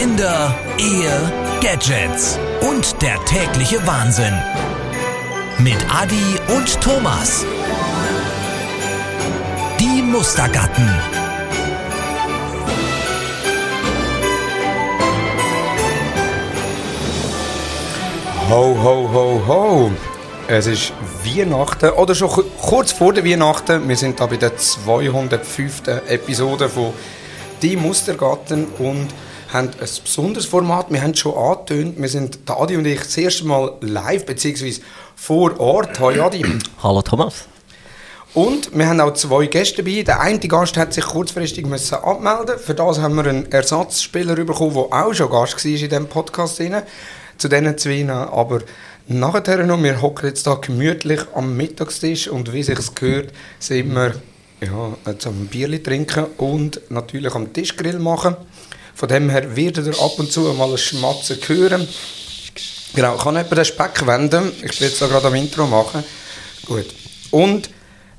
Kinder, Ehe, Gadgets und der tägliche Wahnsinn. Mit Adi und Thomas. Die Mustergatten. Ho, ho, ho, ho. Es ist Weihnachten oder schon kurz vor der Weihnachten. Wir sind da bei der 205. Episode von Die Mustergatten und haben ein besonderes Format. Wir haben es schon angetönt. Wir sind, der Adi und ich, das erste Mal live bzw. vor Ort. Hallo Adi. Hallo Thomas. Und wir haben auch zwei Gäste dabei. Der eine Gast hat sich kurzfristig müssen abmelden. Für das haben wir einen Ersatzspieler bekommen, der auch schon Gast war in diesem Podcast. Zu diesen zwei aber nachher noch. Wir hocken jetzt hier gemütlich am Mittagstisch und wie sich es gehört, sind wir ja, zum Bierli trinken und natürlich am Tischgrill machen. Von dem her werdet ihr ab und zu mal ein Schmatzen hören. Genau, kann jemand den Speck wenden? Ich will jetzt gerade am Intro machen. Gut. Und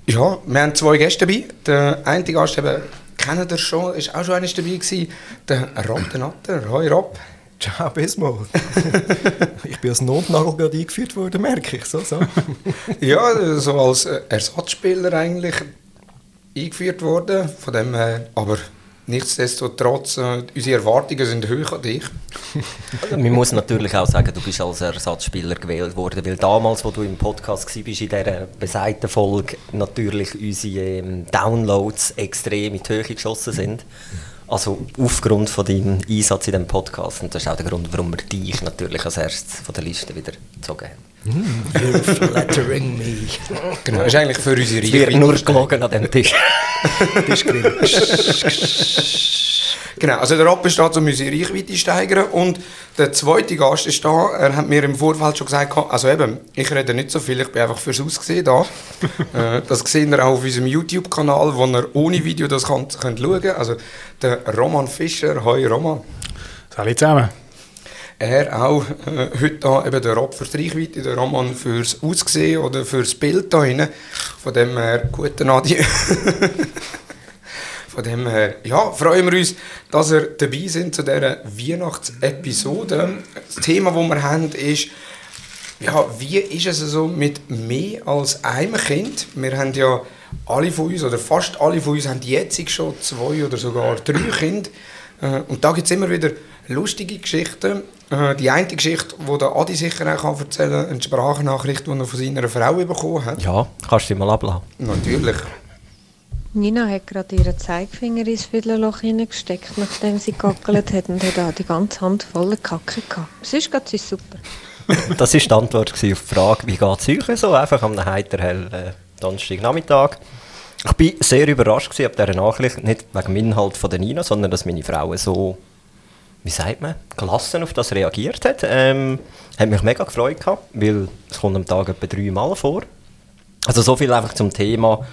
ja, wir haben zwei Gäste dabei. Der eine Gast eben, kennt ihr schon, ist auch schon einer dabei gewesen, der Rob der Natter. Hoi Rob. Ciao, Bismol. ich bin als Notnagel gerade eingeführt worden, merke ich. So, so. ja, so als Ersatzspieler eigentlich eingeführt worden. Von dem her, aber nichtsdestotrotz, äh, unsere Erwartungen sind hoch an dich. Man muss natürlich auch sagen, du bist als Ersatzspieler gewählt worden, weil damals, wo du im Podcast warst, in dieser besagten Folge, natürlich unsere ähm, Downloads extrem in die Höhe geschossen sind. Also aufgrund von deinem Einsatz in diesem Podcast. Und das ist auch der Grund, warum wir dich natürlich als erstes von der Liste wieder gezogen haben. Mm, you're flattering me. Genau, das ist eigentlich für unsere Es wird nur gelogen an dem Tisch. Tischgrill. Genau, also der ist da, um unsere Reichweite zu steigern und der zweite Gast ist da, er hat mir im Vorfeld schon gesagt, also eben, ich rede nicht so viel, ich bin einfach fürs Aussehen da. Äh, das seht ihr auch auf unserem YouTube-Kanal, wo ihr ohne Video das könnt, könnt schauen könnt. Also der Roman Fischer, hoi Roman. Salut zusammen. Er auch, äh, heute da eben der Rob fürs Reichweite, der Roman fürs Aussehen oder fürs Bild da rein. Von dem her, guten Adi. Von dem her, ja, freuen wir uns, dass ihr dabei sind zu dieser Weihnachtsepisode. Das Thema, das wir haben, ist, ja, wie ist es so mit mehr als einem Kind? Wir haben ja alle von uns, oder fast alle von uns, haben jetzt schon zwei oder sogar drei Kinder. Äh, und da gibt es immer wieder lustige Geschichten. Äh, die eine Geschichte, die der Adi sicher auch erzählen kann, eine Sprachnachricht, die er von seiner Frau bekommen hat. Ja, kannst du dich mal abladen. Natürlich. Nina hat gerade ihren Zeigefinger ins Fiddlerloch hineingesteckt, nachdem sie gegackelt hat und hat auch die ganze Hand voller Kacke gehabt. Sonst geht es super. Das war die Antwort auf die Frage, wie geht es euch so, einfach am heiterhellen äh, Donnerstagnachmittag. Ich war sehr überrascht ab dieser Nachricht, nicht wegen dem Inhalt von der Nina, sondern dass meine Frau so, wie sagt man, gelassen auf das reagiert hat. Ähm, hat mich mega gefreut gehabt, weil es kommt am Tag etwa dreimal vor. Also so viel einfach zum Thema,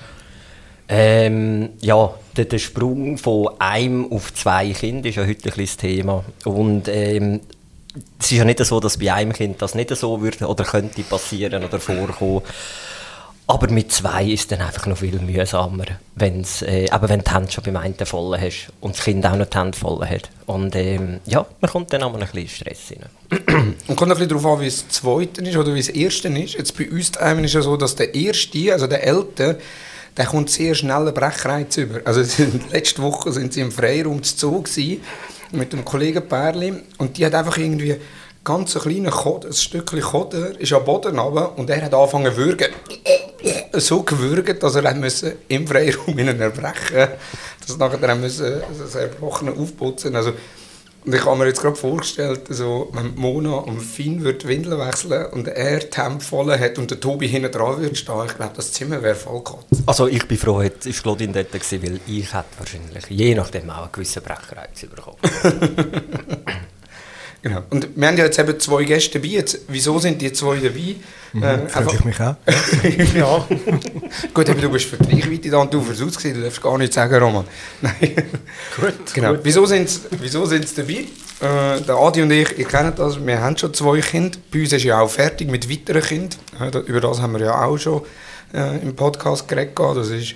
ähm, ja, der, der, Sprung von einem auf zwei Kinder ist ja heute ein Thema. Und ähm, es ist ja nicht so, dass bei einem Kind das nicht so würde oder könnte passieren oder vorkommen. Aber mit zwei ist es dann einfach noch viel mühsamer, wenn's, äh, aber wenn die Hände schon beim einen voll hast und das Kind auch noch die Hände voll hat. Und ähm, ja, man kommt dann auch ein bisschen Stress rein. Und kommt ein bisschen darauf an, wie es zweite ist oder wie es erste ist. Jetzt bei uns ist es ja so, dass der erste, also der Ältere, der kommt sehr schnell einen Brechreiz über. Also letzte Woche sind sie im Freiraum zu Zoo gewesen, mit einem Kollegen Perli und die hat einfach irgendwie ganz ein kleiner Kod, ein Stückchen Koder ist am Boden runter und er hat angefangen zu würgen. So gewürgt, dass er musste im Freiraum in erbrechen dass nachher müssen das Erbrochene aufputzen also und ich habe mir jetzt gerade vorgestellt, also, wenn Mona und Finn würde Windeln wechseln und er voll hat und der Tobi hinten dran würde stehen, ich glaube, das Zimmer wäre voll gehabt. Also ich bin froh, es war Claudine dort, gewesen, weil ich hätte wahrscheinlich je nachdem auch einen gewissen Brechreiz bekommen. Genau. Und wir haben ja jetzt eben zwei Gäste dabei. Jetzt, wieso sind die zwei dabei? Mhm, äh, Freue ich mich auch. ja. Gut, aber du bist für die Reichweite da und du versuchst es, du darfst gar nichts sagen, Roman. Nein. Gut. Genau. Gut. Wieso sind sie wieso sind's dabei? Äh, der Adi und ich, ihr kennt das, wir haben schon zwei Kinder. Bei uns ist ja auch fertig mit weiteren Kindern. Über das haben wir ja auch schon äh, im Podcast geredet. Das ist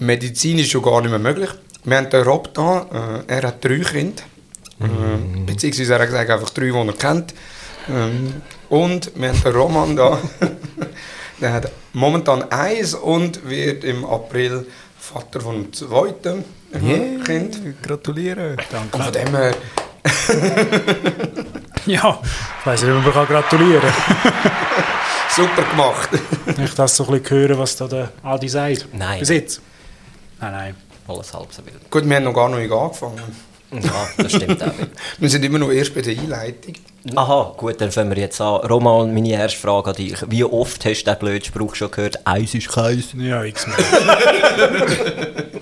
medizinisch schon gar nicht mehr möglich. Wir haben den Rob da, äh, er hat drei Kinder. Ähm, beziehungsweise er hat gesagt, einfach drei, die er kennt. Ähm, und wir haben den Roman da. der hat momentan eins und wird im April Vater von einem zweiten äh, Kind. Gratuliere. Und von dem her, Ja, ich weiss nicht, ob man kann gratulieren super gemacht. kann. Ich das so ein bisschen hören, was da der Adi sagt. Nein. Bis jetzt? Nein, nein. Alles halb so wild. Gut, wir haben noch gar nicht angefangen. Ja, das stimmt auch. Wir sind immer noch erst bei der Einleitung. Aha, gut, dann fangen wir jetzt an. Roman, meine erste Frage an dich. Wie oft hast du den blöden Spruch schon gehört? Eis ist Käse. Ja, x-mal.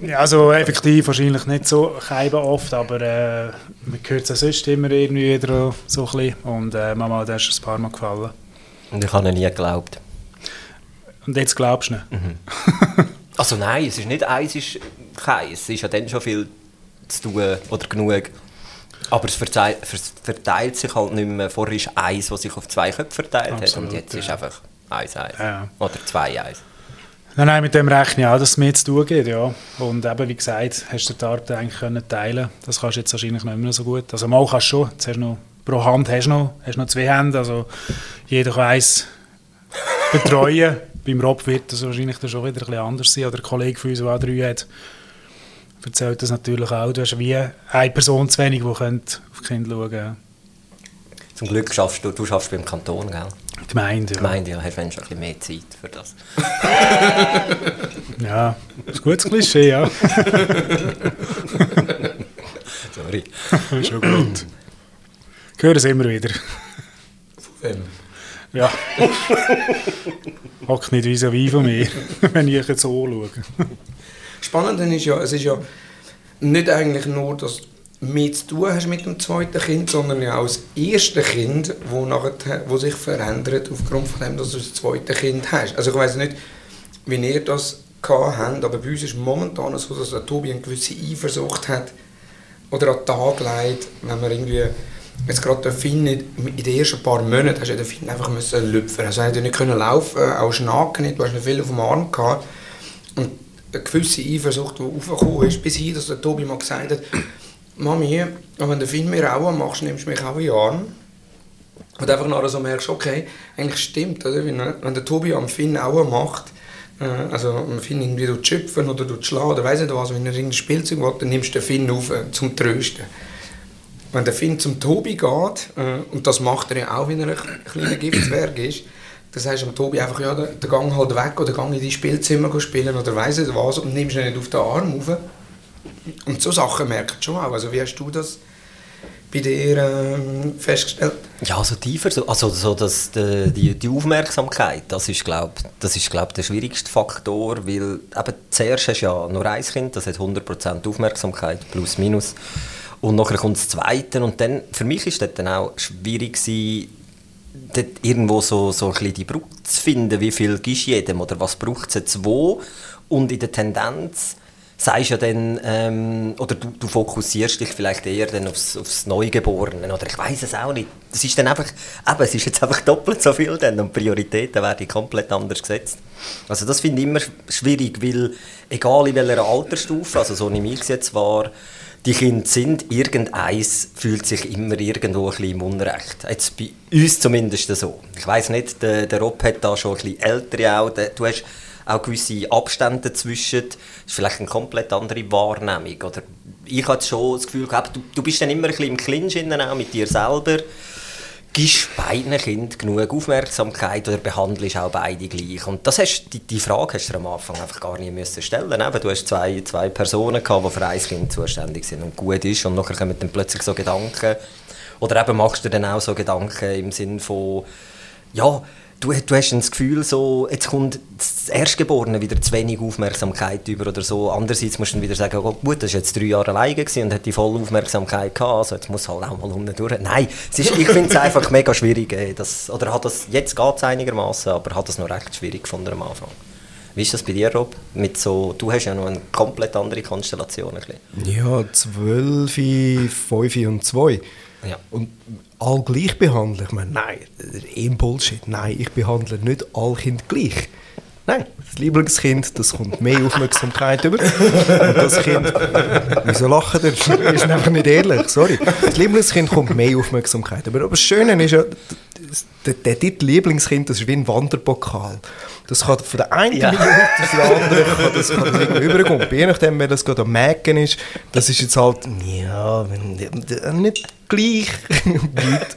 ja, also effektiv wahrscheinlich nicht so keiben oft, aber äh, man hört es ja sonst immer irgendwie wieder so ein bisschen. Und äh, Mama, das ist ein paar Mal gefallen. Und ich habe ihn nie geglaubt. Und jetzt glaubst du nicht. Also nein, es ist nicht Eis ist Käse. Es ist ja dann schon viel zu tun oder genug. Aber es verteilt, sich halt nicht mehr. Vorher ist Eis, das sich auf zwei Köpfe verteilt hat. Absolut, Und jetzt ist ja. einfach Eis, Eis. Ja. Oder zwei Eis. Nein, nein, mit dem rechne ich auch, dass es mehr zu tun gibt, ja. Und eben, wie gesagt, hast du die Arbeit eigentlich können teilen Das kannst du jetzt wahrscheinlich nicht mehr so gut. Also mal kannst du schon, jetzt hast du noch, pro Hand hast du noch, hast noch zwei Hände, also jeder kann eins betreuen. Beim Rob wird das wahrscheinlich dann schon wieder ein bisschen anders sein. Oder ein Kollege von uns, der auch drei hat, erzählt das natürlich auch. Du hast wie eine Person zu wenig, die auf die Kinder schauen könnte. Zum Glück schaffst du, du schaffst beim Kanton, gell? Die Gemeinde, ja. Gemeinde, ja, hast du ein bisschen mehr Zeit für das. Ja, das ist ein gutes Klischee, ja. Sorry. ist schon gut. Ich höre es immer wieder. Ja. Hockt nicht vis-à-vis von mir, wenn ich jetzt so anschaue. Spannend ist ja, es ist ja nicht eigentlich nur, dass du zu tun hast mit dem zweiten Kind, sondern ja auch das erste Kind, wo, nachher, wo sich verändert aufgrund von dem, dass du das zweite Kind hast. Also ich weiß nicht, wie ihr das habt, aber bei uns ist momentan so, dass der Tobi eine gewisse Eifersucht hat oder an den Tag legt, wenn man irgendwie jetzt gerade den Finn in den ersten paar Monaten hast du den Finn einfach müssen lüpfen. Also er hat nicht können laufen, auch schnacken nicht, du hast nicht viel auf dem Arm gehabt. Und eine gewisse Eifersucht, die aufgekommen ist, bis hin, dass der Tobi mal gesagt hat, Mami, wenn der Finn mir auch machst, nimmst du mich auch in den Arm. Und einfach nachher so merkst, okay, eigentlich stimmt, oder? Wenn, der Tobi am Finn auch macht, äh, also am Finn irgendwie durch schöpfen oder durch schlagen oder weiss nicht was, wenn er irgendein Spielzeug will, dann nimmst du den Finn auf äh, zum Trösten. Wenn der Finn zum Tobi geht, äh, und das macht er ja auch, wenn er ein kleiner Giftzwerg ist, sagst du dem Tobi einfach, ja, der, der gang halt weg oder gang in dein Spielzimmer spielen oder weiss nicht was und nimmst ihn nicht auf den Arm auf. Und so Sachen merkt schon auch. Also wie hast du das bei dir ähm, festgestellt? Ja, also tiefer, so, also so dass die, die, die Aufmerksamkeit, das ist glaube das glaub, der schwierigste Faktor, weil eben zuerst hast du ja nur ein Kind, das hat 100% Aufmerksamkeit, plus minus, und nachher kommt das Zweite und dann, für mich ist das dann auch schwierig gewesen, dort irgendwo so, so ein bisschen die Brücke zu finden, wie viel gibst jedem oder was braucht es jetzt wo und in der Tendenz sagst ja dann, ähm, oder du, du fokussierst dich vielleicht eher dann aufs, aufs Neugeborene, oder ich weiß es auch nicht. Es ist dann einfach, eben, es ist jetzt einfach doppelt so viel dann und Prioritäten werden komplett anders gesetzt. Also das finde ich immer schwierig, weil egal in welcher Altersstufe, also so ich es jetzt wahr, die Kinder sind, irgendeins fühlt sich immer irgendwo ein bisschen im Unrecht. Jetzt bei uns zumindest so. Ich weiß nicht, der, der Rob hat da schon ein bisschen ältere auch, du hast auch gewisse Abstände dazwischen. Das ist vielleicht eine komplett andere Wahrnehmung. Oder ich habe schon das Gefühl gehabt, du, du bist dann immer ein bisschen im Clinch auch mit dir selber. Gibst beiden Kindern genug Aufmerksamkeit oder behandelst auch beide gleich? Und das hast, die, die Frage hast du am Anfang einfach gar nicht müssen stellen Eben, Du hast zwei, zwei Personen, gehabt, die für ein Kind zuständig sind und gut ist und nachher kommen dann plötzlich so Gedanken. Oder eben machst du dann auch so Gedanken im Sinn von, ja, du, du hast das Gefühl, so, jetzt kommt das Erstgeborene wieder zu wenig Aufmerksamkeit über oder so. Andererseits musst du dann wieder sagen, oh, gut, das war jetzt drei Jahre alleine und hat die volle Aufmerksamkeit gehabt, also jetzt muss halt auch mal unten durch. Nein, es ist, ich finde es einfach mega schwierig. Ey, das, oder hat das, jetzt geht es einigermaßen, aber hat das noch recht schwierig gefunden am Anfang. Wie ist das bei dir, Rob? Mit so, du hast ja noch eine komplett andere Konstellation. Ein bisschen. Ja, 12, 5 und 2. Ja. Und all gleich behandeln? Ich meine, nein, eh ein Bullshit. Nein, ich behandle nicht alle Kinder gleich. Nein, das Lieblingskind, das kommt mehr Aufmerksamkeit über. Und das Kind, wieso lachen? Das ist einfach nicht ehrlich, sorry. Das Lieblingskind kommt mehr Aufmerksamkeit über. Aber das Schöne ist ja, der, der Titel Lieblingskind, das ist wie ein Wanderpokal. Das kann von der einen Ja. Minute auf die andere kann das, kann das irgendwie überkommen. Je nachdem, wer das gerade am Mägen ist, das ist jetzt halt, ja, nicht gleich weit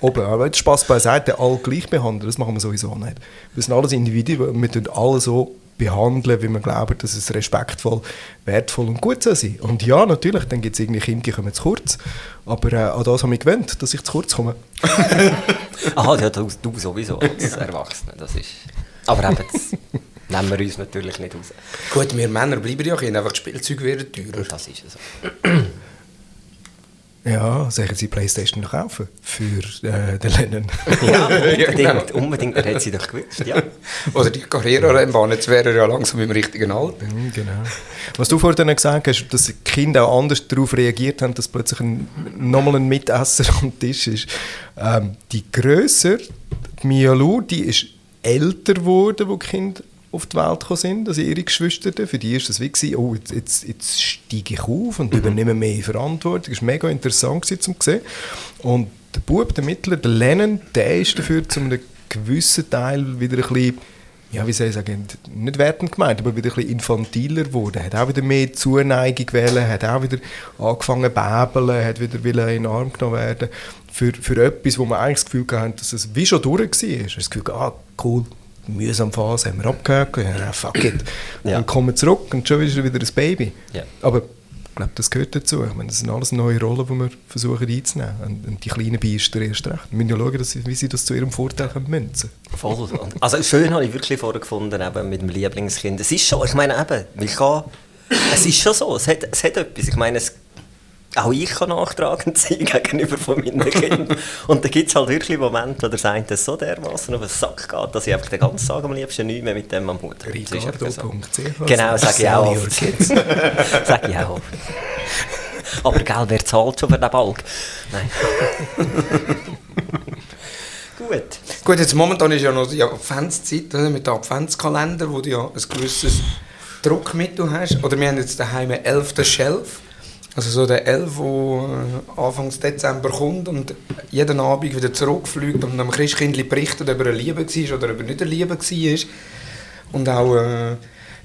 oben. Aber jetzt Spaß beiseite, alle gleich behandeln, das machen wir sowieso nicht. Wir sind alles Individuen, wir tun alle so behandeln, wie wir glauben, dass es respektvoll, wertvoll und gut soll sein. Und ja, natürlich, dann gibt es irgendwie Kinder, die kommen zu kurz. Aber äh, an das habe ich gewöhnt, dass ich zu kurz komme. Aha, ja, du, du sowieso als Erwachsener. Das ist. Aber eben, das nehmen wir uns natürlich nicht raus. Gut, wir Männer bleiben ja Kinder, einfach die Spielzeuge werden teurer. Das ist es. Ja, jetzt die Playstation noch kaufen? Für äh, den Lennon. Ja, unbedingt, genau. unbedingt. Er hat sie doch gewünscht, ja. Oder die Karriererennbahn, jetzt wäre er ja langsam im richtigen Alter. Mhm, genau. Was du vorhin gesagt hast, dass die Kinder auch anders darauf reagiert haben, dass plötzlich ein, nochmal ein Mitesser am Tisch ist. Ähm, die grösser, die Mia Lu, die ist älter geworden, wo die Kinder auf die Welt gekommen sind, also ihre Geschwister. Für die ist das wie gewesen, oh, jetzt, jetzt, jetzt steige ich auf und übernehme mehr Verantwortung. Das war mega interessant gewesen, zum sehen. Und der Bub, der Mittler, der Lennon, der ist dafür zu einem gewissen Teil wieder ein bisschen ja, wie soll ich sagen, nicht wertend gemeint, aber wieder ein bisschen infantiler geworden. Hat auch wieder mehr Zuneigung wählen, hat auch wieder angefangen zu bäbeln, hat wieder in den Arm genommen werden. Für, für etwas, wo man eigentlich das Gefühl hatte, dass es wie schon durch war. Das Gefühl, ah, cool, mühsam Phase haben wir abgehakt, ja, fuck it. Ja. Und kommen zurück und schon ist er wieder ein Baby. Ja. Aber ich glaube, das gehört dazu. Ich meine, das sind alles neue Rollen, die wir versuchen einzunehmen. Und, und die kleinen Biester erst recht. Wir müssen ja schauen, dass sie, wie sie das zu ihrem Vorteil können münzen Voll. Und- Also schön habe ich wirklich vorher gefunden, eben mit dem Lieblingskind. Es ist schon, ich meine eben, ich kann, es ist schon so, es hat, es hat etwas. Ich meine, es, auch ich kann nachtragend sein gegenüber von meinen Kindern. Und da gibt es halt wirklich Momente, wo der das so dermaßen auf den Sack geht, dass ich einfach den ganzen Tag am liebsten nicht mehr mit dem am Hut habe. Das ist einfach so. Genau, sage ich auch oft. Sage ich auch oft. Aber gell, wer zahlt schon für den Balk? Nein. Gut. Gut, jetzt momentan ist ja noch die Adventszeit oder, mit dem Adventskalender, wo du ja ein gewisses Druckmittel hast. Oder wir haben jetzt daheim einen 11. Shelf. Also so der 11, der äh, Anfang Dezember kommt und jeden Abend wieder zurückfliegt und dem Christkindli berichtet, ob er eine Liebe war oder ob er nicht eine Liebe war. Und auch äh,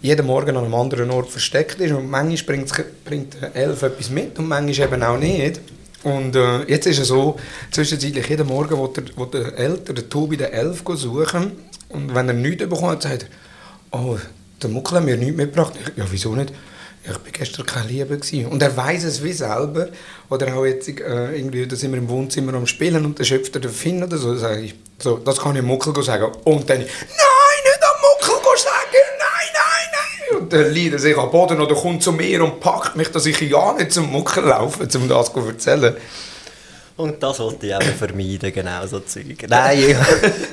jeden Morgen an einem anderen Ort versteckt ist. Und manchmal bringt, der Elf etwas mit und manchmal eben auch nicht. Und äh, jetzt ist es so, zwischenzeitlich jeden Morgen will der, will der Eltern, der Tobi, den Elf suchen. Und wenn er nichts bekommt, sagt er, oh, der Muckel hat mir nichts mitgebracht. Ja, wieso nicht? Ich war gestern keine Liebe. Gewesen. Und er weiß es wie selber. Oder auch jetzt, äh, irgendwie, da sind wir im Wohnzimmer am Spielen und dann schöpft er den Finn oder so. Sag ich, so das kann ich Muckel sagen. Und dann, nein, nicht am Muckel sagen, nein, nein, nein. Und dann liegt er sich am Boden oder kommt zu mir und packt mich, dass ich ja nicht zum Muckel laufe, um das zu erzählen. Und das wollte ich auch vermeiden, genau so Zeug. Nein, ich,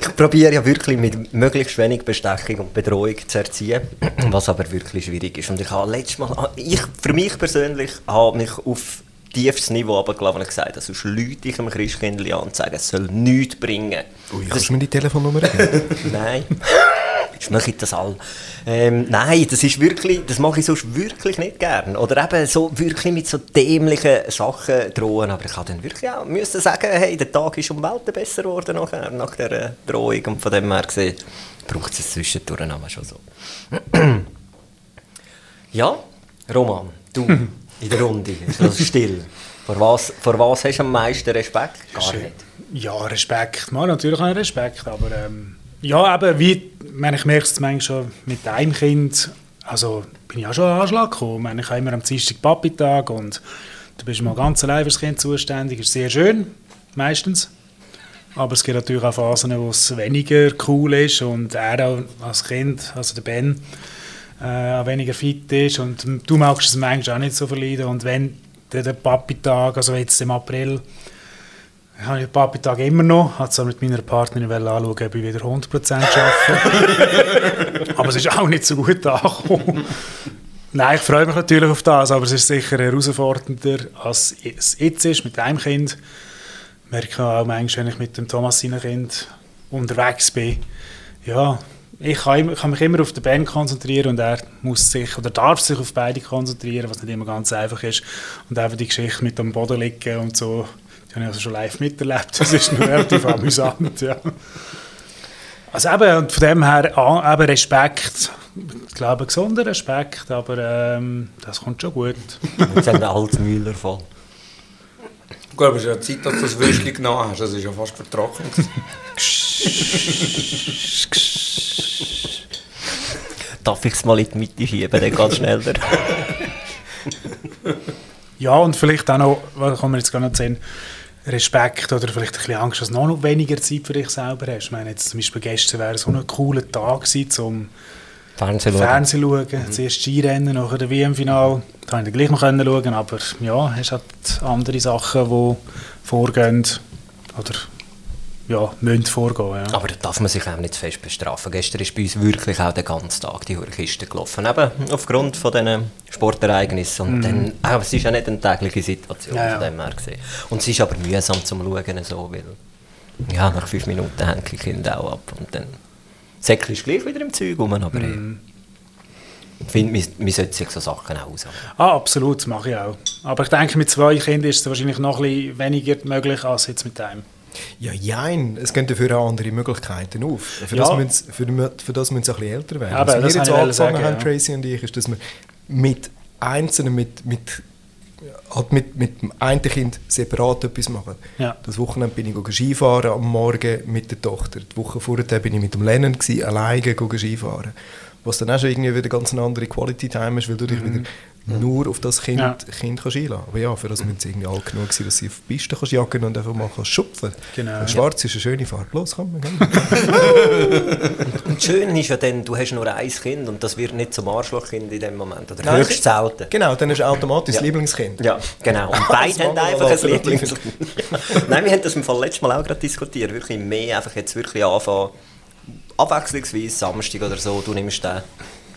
ich probiere ja wirklich mit möglichst wenig Bestechung und Bedrohung zu erziehen, was aber wirklich schwierig ist. Und ich habe letztes Mal, ich, für mich persönlich, habe mich auf tiefstes Niveau runtergelassen und gesagt, also sonst Leute ich dem Christkindli an und sage, es soll nichts bringen. Ui, kannst du mir die Telefonnummer geben? Nein. Ich das all. Ähm, nein, das ist wirklich, das mache ich sonst wirklich nicht gern. Oder eben so wirklich mit so dämlichen Sachen drohen. Aber ich habe dann wirklich auch müssen sagen, hey, der Tag ist um Welten besser geworden nachher, nach dieser Drohung. Und von dem her gesehen, braucht es zwischendurch aber schon so. ja, Roman, du in der Runde, ist das still. Vor was, vor was hast du am meisten Respekt? Gar nicht. Ja, Respekt. Mal, natürlich auch Respekt, aber ähm, ja, eben, wie, meine, ich merke es manchmal schon mit einem Kind, also bin ich auch schon an Anschlag gekommen. Ich, meine, ich habe immer am Dienstag Papi-Tag und du bist mal ganz allein für das Kind zuständig. ist sehr schön, meistens. Aber es gibt natürlich auch Phasen, wo es weniger cool ist und er auch als Kind, also der Ben, äh, weniger fit ist und du magst es manchmal auch nicht so verleiden und wenn der, der Papi-Tag, also jetzt im April, habe ich Papi-Tag immer noch, habe zwar mit meiner Partnerin anschauen, ob ich wieder 100% arbeite, aber es ist auch nicht so gut angekommen. Nein, ich freue mich natürlich auf das, aber es ist sicher herausfordernder, als es jetzt ist mit einem Kind. Ich merke auch manchmal, wenn ich mit dem Thomas seinem Kind unterwegs bin, ja, ich kann, mich immer auf den Band konzentrieren und er muss sich oder darf sich auf beide konzentrieren, was nicht immer ganz einfach ist. Und einfach die Geschichte mit am Boden liegen und so, die habe ich also schon live miterlebt. Das ist noch relativ amüsant, ja. Also eben, und von dem her ah, eben Respekt, ich glaube, gesunder Respekt, aber ähm, das kommt schon gut. Jetzt haben wir Altmüller voll. Gut, aber es ist ja Zeit, dass du das Würstchen genommen hast. Das ist ja fast vertrocknet. Darf ich es mal in die Mitte schieben, dann ganz schneller. Ja, und vielleicht auch noch, was kann man jetzt gar nicht sehen, Respekt oder vielleicht ein bisschen Angst, dass du noch weniger Zeit für dich selber hast. Ich meine, jetzt zum Beispiel gestern wäre so ein cooler Tag gewesen, zum Fernsehen schauen. Fernsehen schauen. Zuerst Skirennen, nachher der WM-Final. Da konnte ich dann gleich noch können schauen, aber ja, hast halt andere Sachen, die vorgehen oder ja, müssen vorgehen. Ja. Aber da darf man sich auch nicht zu fest bestrafen. Gestern ist bei uns wirklich auch den ganzen Tag die Kiste gelaufen. Eben aufgrund von diesen Sportereignissen. Und dann, auch, es ist ja nicht eine tägliche Situation Ja, ja. von dem her gesehen. Und es ist aber mühsam zum Schauen, so, weil ja, nach fünf Minuten hängen die Kinder auch ab. Und dann säckelst du gleich wieder im Zeug rum. Aber Mhm. ich finde, man, man sollte sich so Sachen auch aushalten. Ah, absolut, das mache ich auch. Aber ich denke, mit zwei Kindern ist es wahrscheinlich noch ein bisschen weniger möglich als jetzt mit einem. Ja, jein. Es gehen dafür auch andere Möglichkeiten auf. Für, Ja. das, müssen, für, für das müssen sie ein bisschen älter werden. Aber Was wir jetzt angefangen sagen, haben, ja. Tracy und ich, ist, dass wir mit Einzelnen, mit, mit, halt mit, mit dem einen Kind separat etwas machen. Ja. Das Wochenende bin ich Skifahren am Morgen mit der Tochter. Die Woche vorher bin ich mit dem Lennon gewesen, alleine Skifahren. Was dann auch schon irgendwie wieder ganz eine andere Quality Time ist, weil du dich wieder nur auf das Kind, Mhm. Ja. kind kannst einlassen Aber ja, für das müssen sie irgendwie alt genug sein, dass sie auf die Piste kannst jagen und einfach mal kannst schupfen. Genau. Schwarz ist eine schöne Farbe. Los, komm, wir gehen. Und schön ist ja dann, du hast nur ein Kind und das wird nicht zum Arschlochkind in dem Moment. Oder Nein, höchst selten. Genau, dann ist automatisch das Ja. Lieblingskind. Ja, genau. Und beide haben einfach ein lassen wir Lieblings... Nein, wir haben das im Fall letztes Mal auch gerade diskutiert. Wirklich mehr einfach jetzt wirklich anfangen, abwechslungsweise Samstag oder so, du nimmst den,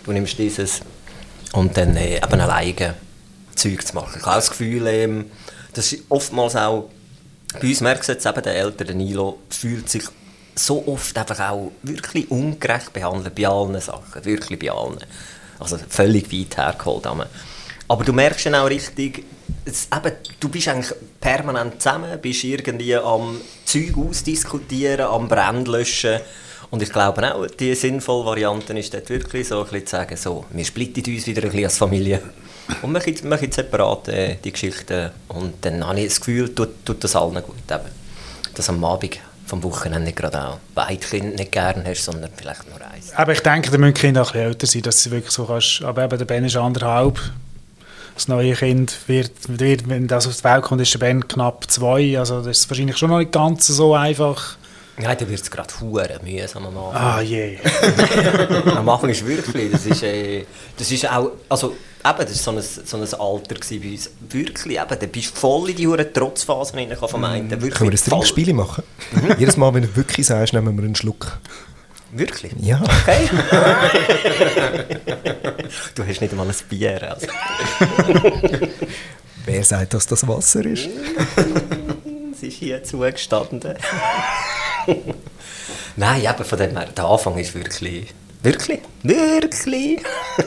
du nimmst dieses und dann äh, eben alleine Zeug zu machen. Ich habe das Gefühl, ähm, das ist oftmals auch, bei uns merkst du jetzt eben, der ältere Nilo fühlt sich so oft einfach auch wirklich ungerecht behandelt bei allen Sachen, wirklich bei allen. Also völlig weit hergeholt. aber- du merkst dann auch richtig, es, eben, du bist eigentlich permanent zusammen, bist irgendwie am Zeug ausdiskutieren, am Brand löschen. Und ich glaube auch, die sinnvolle Variante ist dort wirklich so ein bisschen zu sagen, so, wir splitten uns wieder ein bisschen als Familie und machen, machen separat äh, die Geschichten. Und dann habe ich das Gefühl, tut, tut das allen gut. Eben. Dass am Abend vom Wochenende gerade auch beide Kinder nicht gerne hast, sondern vielleicht nur eins. Aber ich denke, da müssen die Kinder auch ein bisschen älter sein, dass sie wirklich so kannst. Aber eben, der Ben ist anderthalb. Das neue Kind wird, wird wenn das auf die Welt kommt, ist der Ben knapp zwei. Also das ist wahrscheinlich schon noch nicht ganz so einfach. Nein, dann wird es gerade hure mühsam am Anfang. Ah je. Am Anfang ist wirklich, das ist, äh, das ist auch, also eben, das war so ein, so ein Alter gewesen bei uns. Wirklich, eben, da bist du voll in die hure Trotzphasen rein, vom einen. Wirklich Können wir ein. Trinkspiel machen? Jedes Mal, wenn du wirklich sagst, nehmen wir einen Schluck. Wirklich? Ja. Okay. du hast nicht einmal ein Bier. Also. Wer sagt, dass das Wasser ist? Es ist hier zugestanden. Nein, eben von dem her, der Anfang ist wirklich, wirklich, wirklich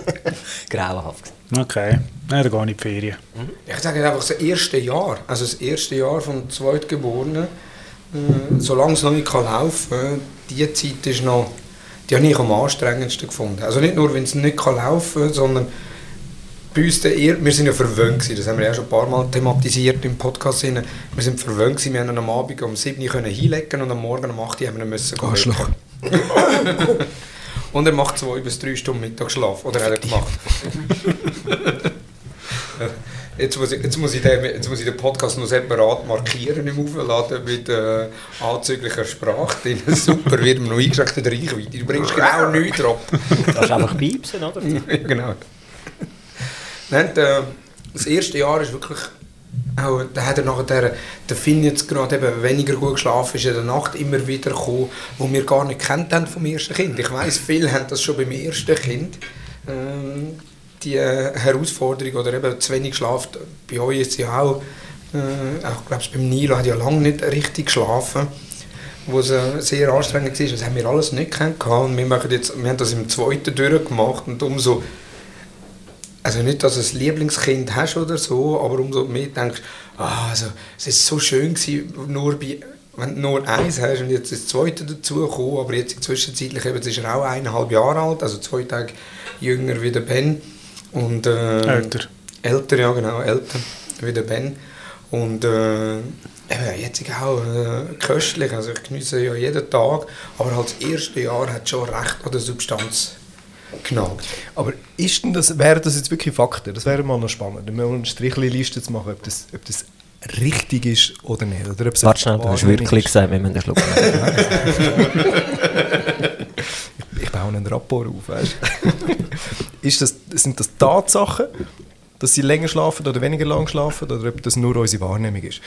grauenhaft. Okay. Nein, da gehe ich in die Ferien. Ich sage einfach das erste Jahr, also das erste Jahr vom Zweitgeborenen, äh, solange es noch nicht kann laufen kann, die Zeit ist noch, die habe ich am anstrengendsten gefunden. Also nicht nur, wenn es nicht kann laufen kann, sondern bei uns, der eher, wir sind ja verwöhnt gewesen, das haben wir ja schon ein paar Mal thematisiert im Podcast. Wir sind verwöhnt gewesen, wir haben ihn am Abend um 7 Uhr können hinlegen und am Morgen um 8 Uhr haben wir müssen gehen Arschloch. Und er macht zwei bis drei Stunden Mittagsschlaf. Oder hat er gemacht. Jetzt muss, ich, jetzt, muss ich den, jetzt muss ich den Podcast noch separat markieren im Aufladen mit äh, anzüglicher Sprache. drin. Super, wird mir noch eingeschränkt in der Reichweite. Du bringst genau nichts drauf. Du kannst einfach piepsen, oder? genau. Nein, der, das erste Jahr ist wirklich... Auch, da hat er nachher, der, Finn jetzt gerade eben weniger gut geschlafen, ist in der Nacht immer wieder gekommen, wo wir gar nicht kennt haben vom ersten Kind. Ich weiss, viele haben das schon beim ersten Kind. Ähm, die äh, Herausforderung oder eben zu wenig Schlaf, bei euch ist sie auch, äh, auch glaube beim Nilo hat ja lange nicht richtig geschlafen. wo es äh, sehr anstrengend war. Das haben wir alles nicht gekannt. Wir, wir haben das im zweiten durchgemacht und umso also nicht, dass du ein Lieblingskind hast oder so, aber umso mehr denkst ah, also, es ist so schön gewesen, nur bei, wenn du nur eins hast und jetzt das zweite dazu gekommen, aber jetzt zwischenzeitlich eben, ist er auch eineinhalb Jahre alt, also zwei Tage jünger wie der Ben. Und, äh, Älter. Älter, ja genau, älter wie der Ben. Und äh, eben, jetzt ist auch äh, köstlich, also ich genieße ja jeden Tag, aber halt das erste Jahr hat schon recht an der Substanz genagt. Aber ist denn das, wären das jetzt wirklich Fakten? Das wäre mal noch spannend, mal eine Strichliste zu machen, ob das, ob das richtig ist oder nicht. Oder ob es Warte schnell, du hast wirklich ist. gesagt, wir müssen den Schluck nehmen. Ich baue einen Rapport auf, weißt du? ist das, sind das Tatsachen, dass sie länger schlafen oder weniger lang schlafen oder ob das nur unsere Wahrnehmung ist?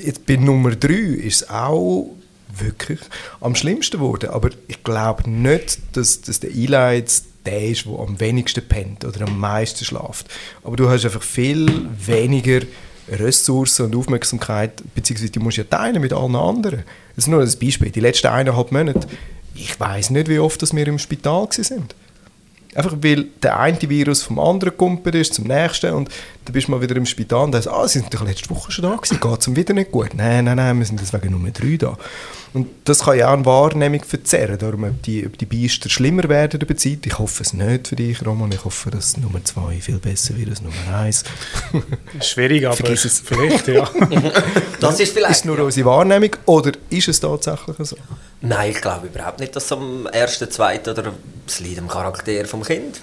Jetzt bei Nummer 3 ist es auch wirklich am schlimmsten geworden, aber ich glaube nicht, dass, dass der Eli der ist, der am wenigsten pennt oder am meisten schlaft. Aber du hast einfach viel weniger Ressourcen und Aufmerksamkeit, beziehungsweise die musst du ja teilen mit allen anderen. Das ist nur ein Beispiel. Die letzten eineinhalb Monate, ich weiß nicht, wie oft dass wir im Spital sind. Einfach weil der eine Virus vom anderen kumpelt ist zum nächsten und dann bist du mal wieder im Spital und sagst ah, sie sind doch letzte Woche schon da gewesen, geht es wieder nicht gut? Nein, nein, nein, wir sind deswegen nur drei da. Und das kann ja auch eine Wahrnehmung verzerren, darum, ob die, ob die Beister schlimmer werden über die Zeit. Ich hoffe es nicht für dich, Roman, ich hoffe, dass Nummer zwei viel besser wird als Nummer eins. Ist schwierig, aber Vergiss es. vielleicht, ja. Das ist Ist vielleicht... es nur unsere Wahrnehmung oder ist es tatsächlich so? Nein, ich glaube überhaupt nicht, dass es am ersten, zweiten oder es liegt am Charakter vom Kind.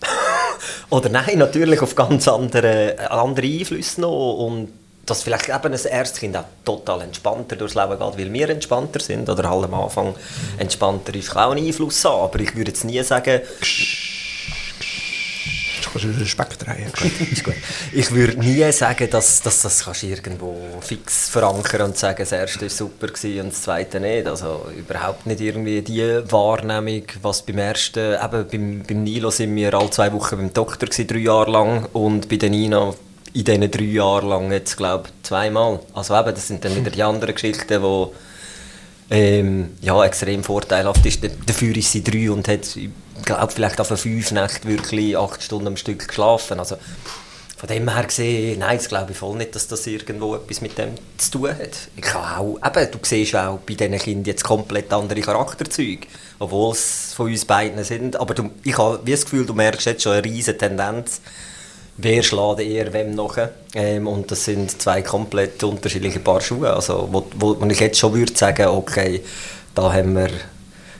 oder nein, natürlich auf ganz andere, andere Einflüsse noch. Und dass vielleicht eben ein Erstkind auch total entspannter durchs Leben geht, weil wir entspannter sind oder halt am Anfang entspannter ist, kann auch einen Einfluss haben, aber ich würde jetzt nie sagen, Du kannst den Respekt drehen. ist gut. Ich würde nie sagen, dass, dass das kannst du irgendwo fix verankern und sagen, das erste war super und das zweite nicht. Also überhaupt nicht irgendwie die Wahrnehmung, was beim ersten, eben beim, beim Nilo sind wir alle zwei Wochen beim Doktor gewesen, drei Jahre lang und bei der Nina in diesen drei Jahren lang jetzt, glaube ich, zweimal. Also eben, das sind dann wieder die anderen Geschichten, die ähm, ja, extrem vorteilhaft ist. D- Dafür ist sie drei und hat, glaube, vielleicht auf fünf Nächte wirklich acht Stunden am Stück geschlafen. Also, von dem her gesehen, nein, das glaube ich voll nicht, dass das irgendwo etwas mit dem zu tun hat. Ich kann auch, eben, du siehst auch bei diesen Kindern jetzt komplett andere Charakterzüge, obwohl es von uns beiden sind. Aber du, ich habe das Gefühl, du merkst jetzt schon eine riesige Tendenz, wer schlägt eher wem nachher. Ähm, und das sind zwei komplett unterschiedliche Paar Schuhe. Also, wo, wo, wo ich jetzt schon würde sagen, okay, da haben wir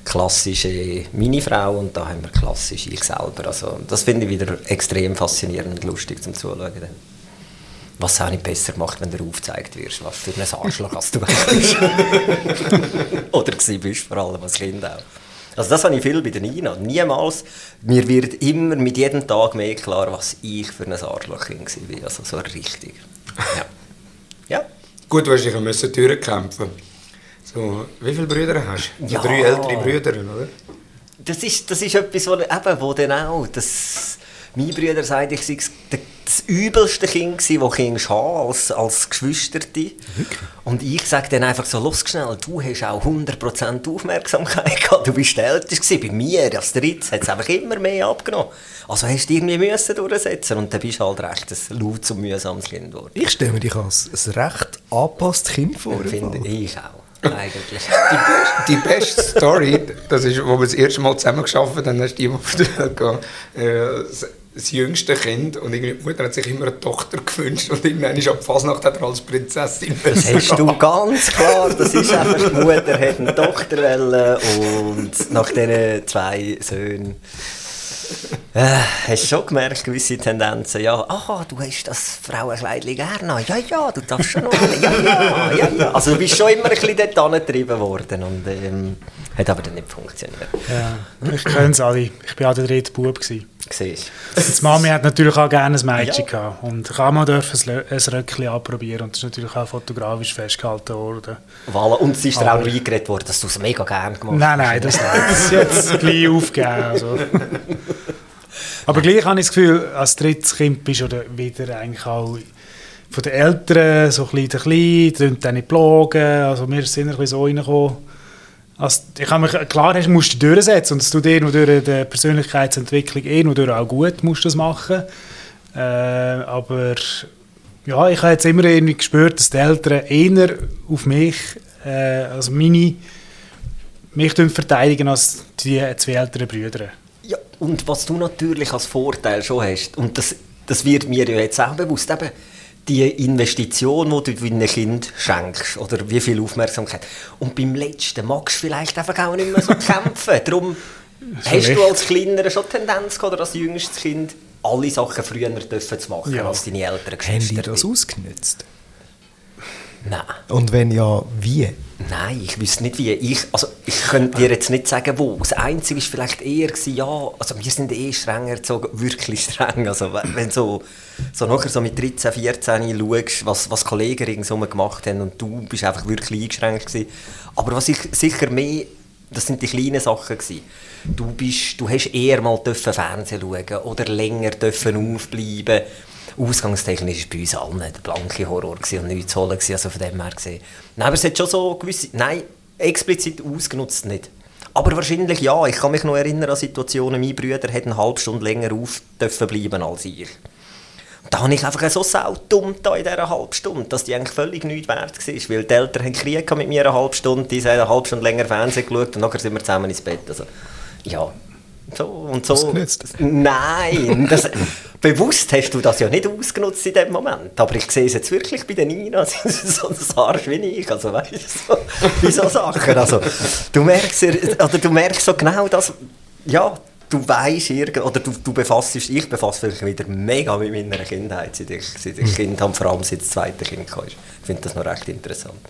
klassische Mini-Frau und da haben wir klassisch ich selber. Also, das finde ich wieder extrem faszinierend und lustig zum Zuschauen. Was auch nicht besser macht, wenn du aufgezeigt wirst, was für ein Arschloch als du bist. Oder gewesen bist, vor allem als Kind auch. Also das habe ich viel bei der Nina. Niemals, mir wird immer mit jedem Tag mehr klar, was ich für ein Arschlochkind war. Also so richtig. Ja. ja. Gut, du hast dich durchkämpfen. So, wie viele Brüder hast du? Ja. Drei ältere Brüder, oder? Das ist, das ist etwas, wo, eben, wo dann auch, das, mein Bruder sagt, ich sei das- übelste Kind gewesen, das Kinder haben als, als Geschwisterte. Und ich sage dann einfach so, los schnell, du hast auch 100% Aufmerksamkeit gehabt, du bist der Älteste. Bei mir, als Drittes, hat es einfach immer mehr abgenommen. Also hast du irgendwie müssen durchsetzen und dann bist du halt recht ein lautes und mühsames Kind geworden. Ich stelle mir dich als ein recht angepasstes Kind vor. Finde ich auch, eigentlich. Die beste Story, das ist, wo wir das erste Mal zusammen geschafft haben, dann hast du die mal erzählt, äh, das, das jüngste Kind und irgendwie die Mutter hat sich immer eine Tochter gewünscht und irgendwann ist ab Fasnacht hat er als Prinzessin Das hast du ganz klar. Das ist einfach, die Mutter hat eine Tochter wollen und nach diesen zwei Söhnen äh, hast du schon gemerkt, gewisse Tendenzen. Ja, aha, du hast das Frauenkleidchen gerne. Ja, ja, du darfst schon noch. Ja, ja, ja, ja. Also du bist schon immer ein bisschen dort angetrieben worden und ähm, hat aber dann nicht funktioniert. ja. Ich kenne es alle. Ich war auch der dritte Bub. Siehst Die Mami hat natürlich auch gerne ein Mädchen Ja. gehabt. Und ich mal dürfen ein Röckchen anprobieren und das ist natürlich auch fotografisch festgehalten worden. Voilà. Und es ist dir auch Aber- noch eingeredet worden, dass du es mega gerne gemacht Nein, nein, das nicht. Das ist jetzt gleich aufgegeben. Also. Aber gleich habe ich das Gefühl, als drittes Kind bist du wieder eigentlich auch von den Eltern so klein, klein, dann nicht plagen, also wir sind ein bisschen so reingekommen. Also, ich mich, klar hast, musst du durchsetzen und es tut eh nur durch die Persönlichkeitsentwicklung eh nur auch gut, musst du das machen. Äh, aber ja, ich habe jetzt immer irgendwie gespürt, dass die Eltern eher auf mich, äh, also meine, mich verteidigen als die zwei älteren Brüder. Ja, und was du natürlich als Vorteil schon hast, und das, das wird mir ja jetzt auch bewusst, eben die Investition, die du deinem Kind schenkst, oder wie viel Aufmerksamkeit. Und beim letzten magst du vielleicht einfach auch nicht mehr so kämpfen. Darum hast du als Kleinerer schon Tendenz oder als jüngstes Kind, alle Sachen früher dürfen zu machen, Ja. als deine älteren Haben die das ausgenutzt? Nein. Und wenn ja, wie? Nein, ich wüsste nicht wie. Ich, also, ich könnte dir jetzt nicht sagen, wo. Das Einzige war vielleicht eher, ja, also wir sind eh strenger erzogen, wirklich streng. Also, wenn so, so nachher so mit 13, 14 schaust, was, was Kollegen ringsum gemacht haben und du bist einfach wirklich eingeschränkt gewesen. Aber was ich sicher mehr, das sind die kleinen Sachen gewesen. Du, bist, du hast eher mal dürfen Fernsehen schauen oder länger dürfen aufbleiben. Ausgangstechnisch war bei uns allen der blanke Horror gewesen und nichts zu holen. gewesen, Also von dem her gesehen. Nein, aber es hat schon so gewisse... Nein, explizit ausgenutzt nicht. Aber wahrscheinlich ja. Ich kann mich noch erinnern an Situationen, meine Brüder hätten eine halbe Stunde länger auf dürfen bleiben als ich. Und da habe ich einfach so saudumm da in dieser halben Stunde, dass die eigentlich völlig nichts wert war. Weil die Eltern haben Krieg mit mir eine halbe Stunde, die haben eine halbe Stunde länger Fernsehen geschaut und nachher sind wir zusammen ins Bett. Also, ja, so und so. Ausgenutzt? Nein, das, bewusst hast du das ja nicht ausgenutzt in dem Moment. Aber ich sehe es jetzt wirklich bei den Nina, sie ist so ein Arsch wie ich. Also weißt du, so, bei so Sachen. Also, du merkst, oder du merkst so genau das, ja, du weißt irgend oder du, du befasst dich, ich befasse mich wieder mega mit meiner Kindheit, seit ich, seit ich Kind habe, vor allem seit das zweite Kind kam. Ich finde das noch recht interessant.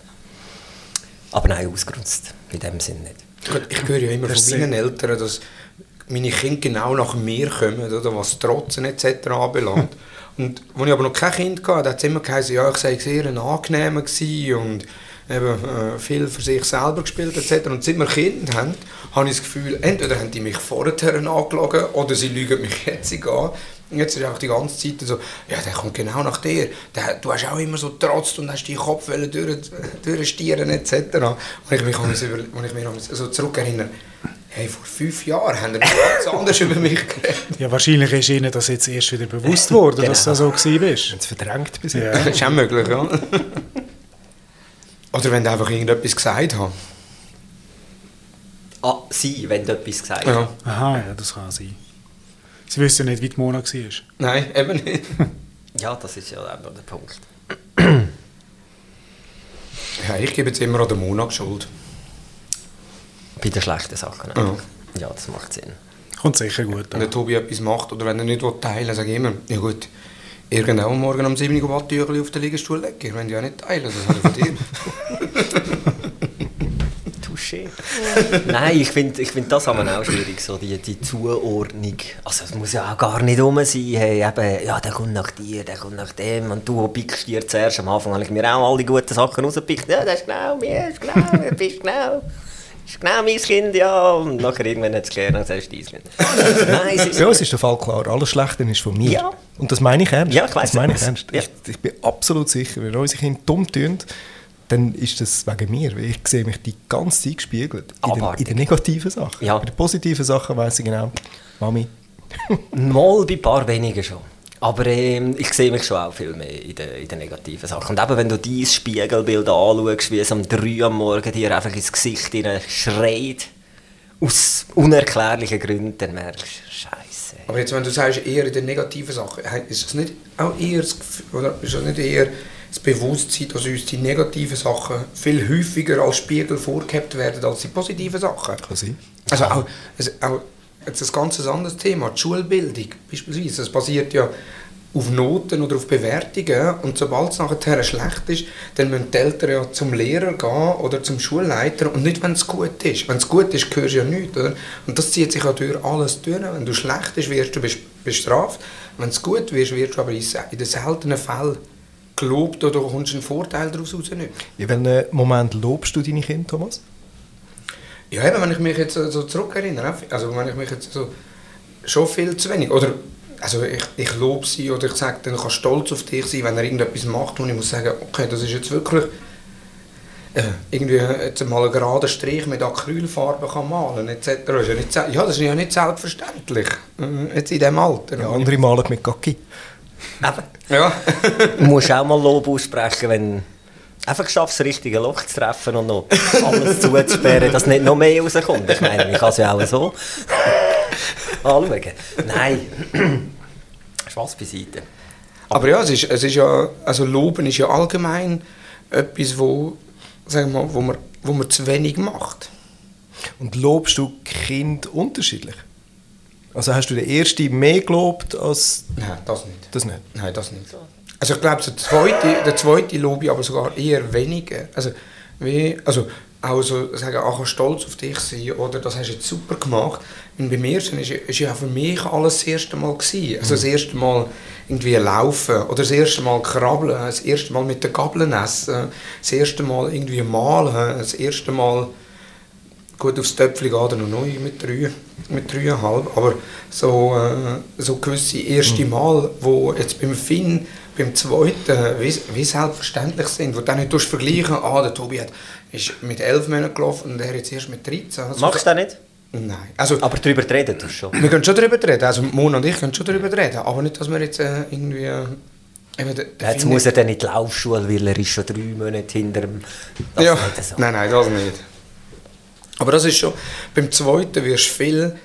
Aber nein, ausgenutzt, in dem Sinn nicht. Ich höre ja immer Das von meinen Eltern, dass meine Kinder genau nach mir kommen, oder, was Trotzen etc. anbelangt. und als ich aber noch kein Kind hatte, hat es immer geheißen, ja, ich sei sehr ein angenehmer gewesen und eben, äh, viel für sich selber gespielt etc. Und seit wir Kinder haben, habe ich das Gefühl, entweder haben die mich vorher angelogen oder sie lügen mich jetzt an. Und jetzt ist auch die ganze Zeit so, ja, der kommt genau nach dir. Der, du hast auch immer so trotzt und hast deinen Kopf durch, durchstieren etc. Und ich mich, an- und ich mich an- so zurückerinnere, hey, vor fünf Jahren haben wir ganz anders über mich geredet. Ja, wahrscheinlich ist Ihnen das jetzt erst wieder bewusst worden, dass das so war. Haben sie verdrängt bis jetzt? Ja. Das ist auch möglich, ja. Oder wenn du einfach irgendetwas gesagt hast. Ah, sie, wenn du etwas gesagt hast. Ja. Aha, ja, das kann sein. Sie wissen nicht, wie die Mona war. Nein, eben nicht. Ja, das ist ja auch noch der Punkt. Ja, ich gebe jetzt immer an den Monat Schuld. Bei den schlechten Sachen. Ja. Ja, das macht Sinn. Kommt sicher gut Wenn der. Tobi etwas macht oder wenn er nicht teilen will, sage ich immer, ja gut, irgendwann Morgen um 7 Uhr Wattüchli auf den Liegestuhl legen. Ich will ja nicht teilen, das habe ich von dir. Nein, ich finde ich find das aber auch schwierig, so die, die Zuordnung. Also es muss ja auch gar nicht rum sein, hey, eben, ja, der kommt nach dir, der kommt nach dem und du pickst dir zuerst. Am Anfang habe ich mir auch all die guten Sachen rausgepickt. Ja, das ist genau mir, das ist genau, du bist genau. Das ist genau mein Kind, ja. Und nachher irgendwann hat es gelernt, dann sagst du dein Kind. Nein, es ist... Ja, es ist der Fall klar. Alles Schlechte ist von mir. Ja. Und das meine ich ernst. Ja, ich weiss das meine ich das. ernst. Ja. Ich, ich bin absolut sicher, wenn unsere Kinder dumm tun, dann ist das wegen mir. Weil ich sehe mich die ganze Zeit gespiegelt. In den, in den negativen Sachen. Ja. Bei den positiven Sachen weiss ich genau, Mami. Mal bei ein paar wenigen schon. Aber ähm, ich sehe mich schon auch viel mehr in den, in den negativen Sachen. Und eben, wenn du dein Spiegelbild anschaust, wie es um 3 am Morgen dir einfach ins Gesicht schreit, aus unerklärlichen Gründen, dann merkst du, Scheiße. Aber jetzt, wenn du sagst, eher in den negativen Sachen, ist das nicht auch eher das Gefühl, oder ist das nicht eher das Bewusstsein, dass uns die negativen Sachen viel häufiger als Spiegel vorgehabt werden als die positiven Sachen? Kann sein. Also auch, also auch jetzt ein ganz anderes Thema, die Schulbildung beispielsweise. Das basiert ja auf Noten oder auf Bewertungen und sobald es nachher schlecht ist, dann müssen die Eltern ja zum Lehrer gehen oder zum Schulleiter und nicht, wenn es gut ist. Wenn es gut ist, hörst du ja nichts. Oder? Und das zieht sich ja durch alles durch. Wenn du schlecht bist, wirst du bes- bestraft. Wenn es gut wirst, wirst du aber in den seltenen Fällen gelobt oder kommst einen Vorteil daraus raus nicht. In welchem Moment lobst du deine Kinder, Thomas? Ja, eben, wenn ich mich jetzt so zurückerinnere, also wenn ich mich jetzt so schon viel zu wenig, oder also ich, ich lobe sie oder ich sage, dann kann stolz auf dich sein, wenn er irgendetwas macht und ich muss sagen, okay, das ist jetzt wirklich äh, irgendwie jetzt mal einen geraden Strich mit Acrylfarbe kann malen etc. Ist ja, nicht, ja, das ist ja nicht selbstverständlich, äh, jetzt in diesem Alter. Ja, andere malen mit Gacki. Ja. Du musst auch mal Lob aussprechen, wenn du einfach schaffst, das richtige Loch zu treffen und noch alles zuzusperren, dass nicht noch mehr rauskommt. Ich meine, ich kann es ja auch so anschauen. Nein, Spaß beiseite. Aber ja, es ist, es ist ja, also Loben ist ja allgemein etwas, wo, sagen wir mal, wo, man, wo man zu wenig macht. Und lobst du Kind unterschiedlich? Also hast du den ersten mehr gelobt als Nein, das nicht. das nicht? Nein, das nicht. Also ich glaube, der zweite, der zweite lobe ich aber sogar eher weniger. Also, wie, also auch so sagen, ach, stolz auf dich sein oder das hast du jetzt super gemacht. Und bei mir ist, ist ja für mich alles das erste Mal gewesen. Also das erste Mal irgendwie laufen oder das erste Mal krabbeln, das erste Mal mit den Gabeln essen, das erste Mal irgendwie malen, das erste Mal Gut, aufs Töpfchen geht er noch neu mit drei, mit dreieinhalb, aber so, äh, so gewisse erste Mal, wo jetzt beim Finn, beim zweiten, wie, wie selbstverständlich sind, wo du dann nicht vergleichen, ah, der Tobi hat, ist mit elf Monaten gelaufen und er jetzt erst mit 13. Also, Machst du das nicht? Nein, also Aber darüber reden tust du schon. wir können schon darüber reden, also Mona und ich können schon darüber reden, aber nicht, dass wir jetzt äh, irgendwie... Äh, eben der- der Jetzt muss er dann in die Laufschule, weil er ist schon drei Monate hinter dem... Das ja, nein, nein, das nicht. Aber das ist schon, beim zweiten wirst du viel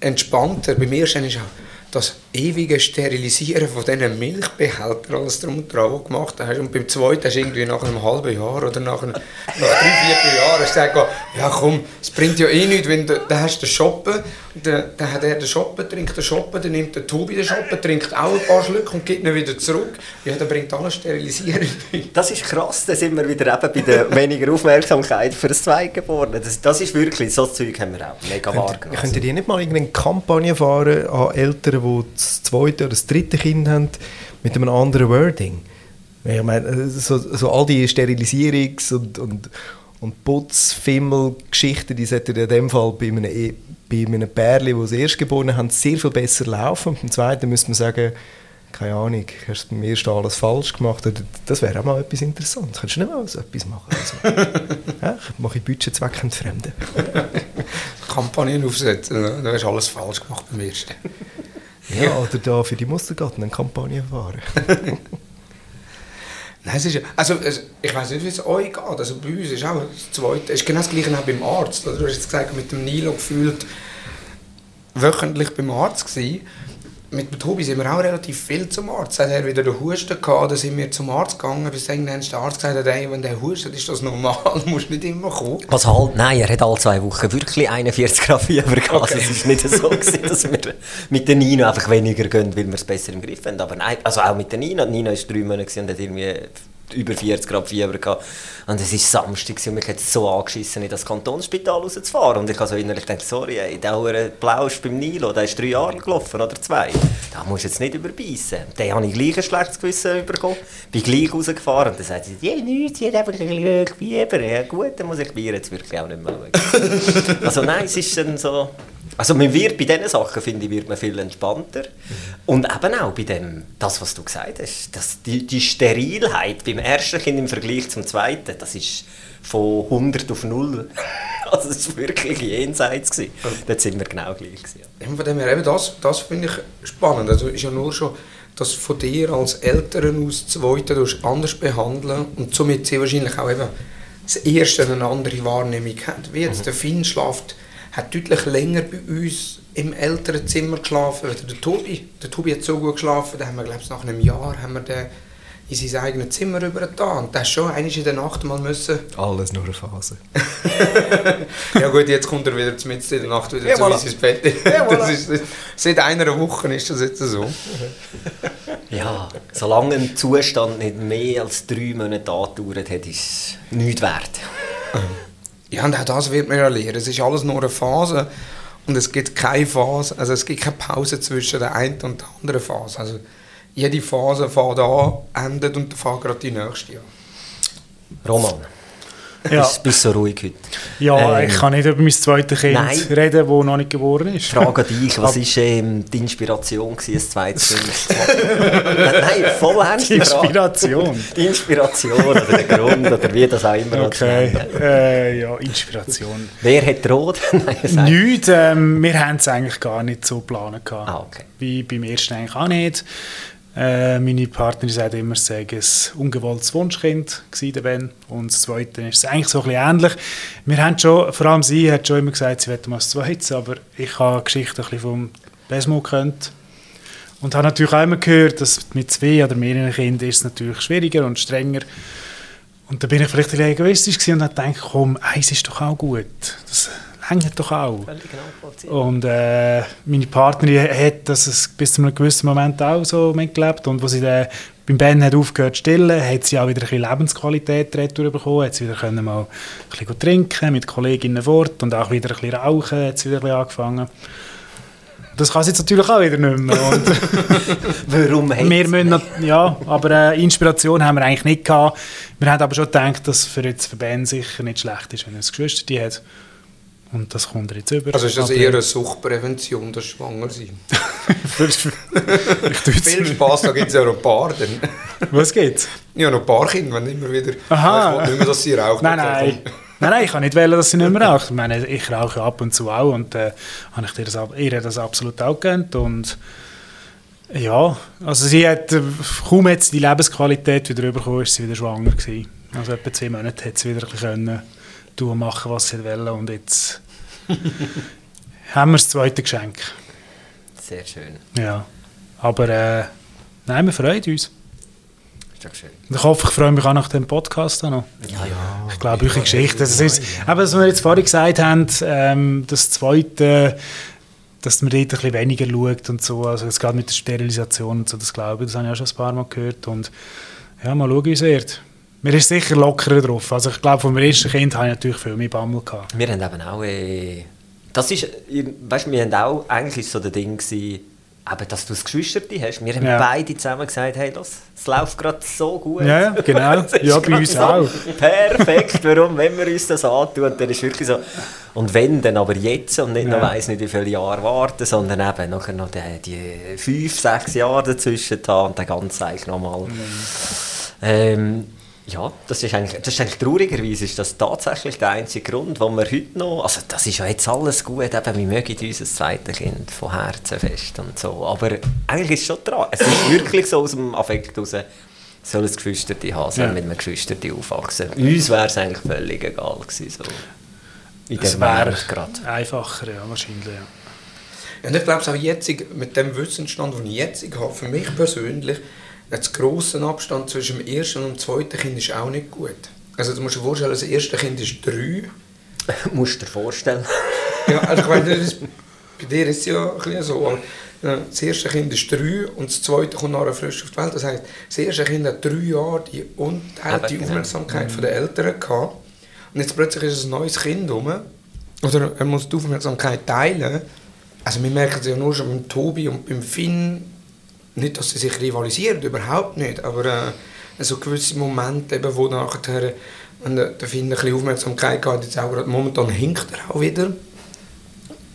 entspannter. Beim ersten ist auch das ewige Sterilisieren von diesen Milchbehältern, alles drum und dran, was gemacht hast. Und beim zweiten hast du irgendwie nach einem halben Jahr oder nach, einem, nach drei, vier Jahren hast du gesagt, ja komm, es bringt ja eh nichts, wenn du, dann hast du den Shoppen, dann, dann hat er den Shoppen, trinkt den Shoppen, dann nimmt der Tobi den Shoppen, trinkt auch ein paar Schlücke und gibt ihn wieder zurück. Ja, dann bringt alles Sterilisieren. Das ist krass, da sind wir wieder eben bei der weniger Aufmerksamkeit für das Zweitgeborene. Das, das ist wirklich, so Zeug haben wir auch mega wahr Könnt, könnt ihr nicht mal irgendeine Kampagne fahren an Eltern, die das zweite oder das dritte Kind haben, mit einem anderen Wording? Ich meine, so, so all die Sterilisierungs- und, und, und Putzfimmel-Geschichten, die sollten in dem Fall bei einem, E- bei einem Pärchen, das das Erstgeborene haben, sehr viel besser laufen. Und beim zweiten müsste man sagen, keine Ahnung, hast du beim ersten alles falsch gemacht? Oder Das wäre auch mal etwas Interessantes. Könntest du nicht mal so etwas machen? Also, ja, ich mache Budgetzweck entfremden. Kampagnen aufsetzen, ne? dann hast du alles falsch gemacht beim ersten. Ja, oder da für die Mustergatten eine Kampagne fahren. Nein, es ist also es, ich weiß nicht, wie es euch geht. Also bei uns ist auch das Zweite, ist genau das Gleiche auch beim Arzt. Oder? Du hast jetzt gesagt, mit dem Nilo gefühlt wöchentlich beim Arzt gewesen. Mit dem Tobi sind wir auch relativ viel zum Arzt. Hat er wieder den Husten gehabt, dann sind wir zum Arzt gegangen, bis irgendwann der Arzt gesagt hat, hey, wenn der hustet, ist das normal, du musst nicht immer kommen. Was halt, nein, er hat alle zwei Wochen wirklich 41 Grad Fieber gehabt. Okay. Also es war nicht so, gewesen, dass wir mit der Nino einfach weniger gehen, weil wir es besser im Griff haben. Aber nein, also auch mit der Nino. Die Nino war drei Monate und hat irgendwie über 40 Grad Fieber gehabt. Und es war Samstag und mich hat es so angeschissen, in das Kantonsspital rauszufahren. Und ich habe so innerlich gedacht, sorry, ey, der Plausch beim Nilo, der ist drei Jahre gelaufen oder zwei. Da musst du jetzt nicht überbeissen. Dann habe ich gleich ein schlechtes Gewissen bekommen. Bin gleich rausgefahren und dann sagt sie, ja, nichts, sie hat einfach ein bisschen Fieber. Ja gut, dann muss ich Bier jetzt wirklich auch nicht mehr schauen. also nein, es ist dann so... Also man wird bei diesen Sachen, finde ich, wird man viel entspannter. Und eben auch bei dem, das, was du gesagt hast, dass die, die Sterilheit beim ersten Kind im Vergleich zum zweiten, das ist von 100 auf 0. Also das war wirklich jenseits. Gewesen. Dort sind wir genau gleich. Gewesen. ja. Ja, Von dem her, eben das, das finde ich spannend. Also ist ja nur schon, dass von dir als Eltern aus Zweite anders behandeln und somit sie wahrscheinlich auch eben das Erste eine andere Wahrnehmung hat. Wie jetzt der Finn schlaft, hat deutlich länger bei uns im Elternzimmer geschlafen als der Tobi. Der Tobi hat so gut geschlafen, da haben wir, glaube ich, nach einem Jahr haben wir den in sein eigenes Zimmer übergetan. Und ist schon einmal in der Nacht mal müssen Alles nur eine Phase. ja gut, jetzt kommt er wieder mitten in der Nacht wieder Ja, zu voilà. uns ins Bett. Ja, voilà. das ist, seit einer Woche ist das jetzt so. Ja, solange ein Zustand nicht mehr als drei Monate andauert hat, ist es nichts wert. Ja, und auch das wird man ja lernen. Es ist alles nur eine Phase und es gibt keine Phase, also es gibt keine Pause zwischen der einen und der anderen Phase. Also jede Phase fängt an, endet und fängt gerade die nächste an. Roman. Ja. Bist, bist so ruhig heute? Ja, Ähm, ich kann nicht über mein zweites Kind nein. reden, das noch nicht geboren ist. Frage dich, was war ähm, die Inspiration, gewesen, ein zweites Kind zu? Nein, voll ernst Die. Inspiration. Die Inspiration oder der Grund oder wie das auch immer Okay, äh, ja, Inspiration. Wer hat? Nein, sag- Nichts, ähm, wir haben es eigentlich gar nicht so geplant. Ah, okay. Wie beim ersten eigentlich auch nicht. Äh, meine Partnerin sagt immer, es sei ein ungewolltes Wunschkind gewesen, Ben. Und das zweite ist es eigentlich so ein bisschen ähnlich. Wir haben schon, vor allem sie hat schon immer gesagt, sie wollte mal das zweites, aber ich habe die Geschichte ein bisschen vom Besmo gehört. Und habe natürlich auch immer gehört, dass mit zwei oder mehreren Kindern ist es natürlich schwieriger und strenger. Und da bin ich vielleicht ein bisschen egoistisch und habe gedacht, komm, eins ist doch auch gut. Das reicht doch auch. Nachvollziehbar. Und äh, meine Partnerin hat das es bis zu einem gewissen Moment auch so mitgelebt. Und als sie dann beim Ben hat aufgehört zu stillen, hat sie auch wieder ein bisschen Lebensqualität retour bekommen. Hat sie wieder können mal ein bisschen trinken mit Kolleginnen fort und auch wieder ein bisschen rauchen. Hat sie wieder ein bisschen angefangen. Das kann sie jetzt natürlich auch wieder nicht mehr. Und Warum wir müssen, ja, aber äh, Inspiration haben wir eigentlich nicht gehabt. Wir haben aber schon gedacht, dass für jetzt für Ben sicher nicht schlecht ist, wenn er ein Geschwister hat. Und das kommt jetzt über. Also ist das eher eine Suchtprävention, das Schwangersein? Viel. Spaß, da gibt es ja noch ein paar. Dann. Was geht's? Ja, noch ein paar Kinder, wenn immer wieder... Aha. Ich wollte nicht mehr, dass sie rauchen. Nein, nein. Nein, nein, ich kann nicht wählen, dass sie nicht mehr raucht. Ich meine, ich rauche ab und zu auch und äh, habe ich ihr das, ihr das absolut auch gegönnt. Und ja, also sie hat, äh, kaum sie die Lebensqualität wieder bekommen, ist sie wieder schwanger gewesen. Also etwa zwei Monate hat sie wieder können tun machen, was sie wollte. Und jetzt haben wir das zweite Geschenk. Sehr schön. Ja, aber äh, nein, wir freuen uns. Ist doch schön. Ich hoffe, ich freue mich auch nach dem Podcast auch noch. Ja, ja. Ich glaube, eure Geschichte. Das ist, eben, was wir jetzt vorhin gesagt haben, ähm, das Zweite, dass man dort ein bisschen weniger schaut und so. Also es geht mit der Sterilisation und so, das glaube ich, das habe ich auch schon ein paar Mal gehört. Und ja, mal schauen, wie es wird. Mir ist sicher lockerer drauf. Also ich glaube, vom ersten Kind habe ich natürlich viel mehr Bammel gehabt. Wir haben eben auch. Äh, das ist, weißt, wir haben auch eigentlich ist so der Ding gewesen, eben, dass du das Geschwisterte hast. Wir haben Ja. beide zusammen gesagt, hey, los, es läuft gerade so gut. Ja, genau. Ja, bei uns so auch. Perfekt, warum, wenn wir uns das antun, dann ist wirklich so. Und wenn, dann aber jetzt und nicht Ja. noch weiss nicht, wie viele Jahre warten, sondern eben nachher noch die, die fünf, sechs Jahre dazwischen haben und dann ganz eigentlich nochmal. Mhm. Ähm, ja, das ist eigentlich, das ist eigentlich traurigerweise ist das tatsächlich der einzige Grund, warum wir heute noch, also das ist ja jetzt alles gut, eben, wir mögen unser zweites Kind von Herzen fest und so, aber eigentlich ist es schon dran, es ist wirklich so aus dem Affekt raus, soll ein Geschwisterte haben, soll Ja. mit einem Geschwisterte aufwachsen. Uns wäre es eigentlich völlig egal gewesen, so. In Es dem wäre einfacher, ja, wahrscheinlich. Ja. Und ich glaube, auch jetzt, mit dem Wissensstand, den ich jetzt habe, für mich persönlich, ein grosser Abstand zwischen dem ersten und dem zweiten Kind ist auch nicht gut. Also du musst dir vorstellen, das erste Kind ist drei. Musst du dir vorstellen. Ja, also ich meine, das bei dir ist es ja ein bisschen so. aber, äh, Das erste Kind ist drei und das zweite kommt nachher frisch auf die Welt. Das heisst, das erste Kind hat drei Jahre die unteilte genau. Aufmerksamkeit von den Eltern gehabt. Und jetzt plötzlich ist ein neues Kind rum. Oder er muss die Aufmerksamkeit teilen. Also wir merken es ja nur schon beim Tobi und beim Finn. Nicht, dass sie sich rivalisieren, überhaupt nicht. Aber äh, so gewisse Momente, eben, wo nachher, wenn der, der Finn ein bisschen Aufmerksamkeit hat, jetzt auch gerade momentan hinkt er auch wieder.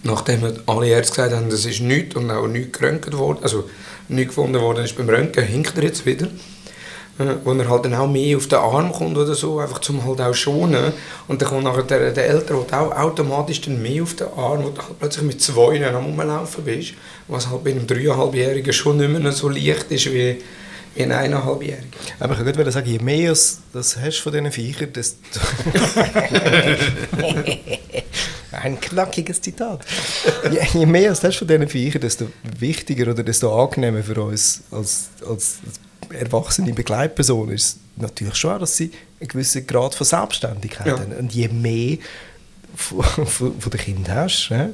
Nachdem alle Ärzte gesagt haben, das ist nichts und auch nichts geröntgt worden, also nichts gefunden worden ist beim Röntgen, hinkt er jetzt wieder. Äh, wo er halt dann auch mehr auf den Arm kommt oder so, einfach zum halt auch schonen. Und dann kommt nachher der, der Ältere, der auch automatisch dann mehr auf den Arm, wo du halt plötzlich mit zwei am Rumlaufen bist, was halt bei einem dreieinhalbjährigen schon nicht mehr so leicht ist wie, wie ein eineinhalbjähriger. Aber ich wollte sagen, je mehr das, das hast von diesen Viechern, desto... Ein knackiges Zitat. Je, je mehr das hast von diesen Viechern, desto wichtiger oder desto angenehmer für uns als, als erwachsene Begleitperson ist es natürlich schon auch, dass sie einen gewissen Grad von Selbstständigkeit Ja. haben. Und je mehr von, von, von den Kindern hast, ja,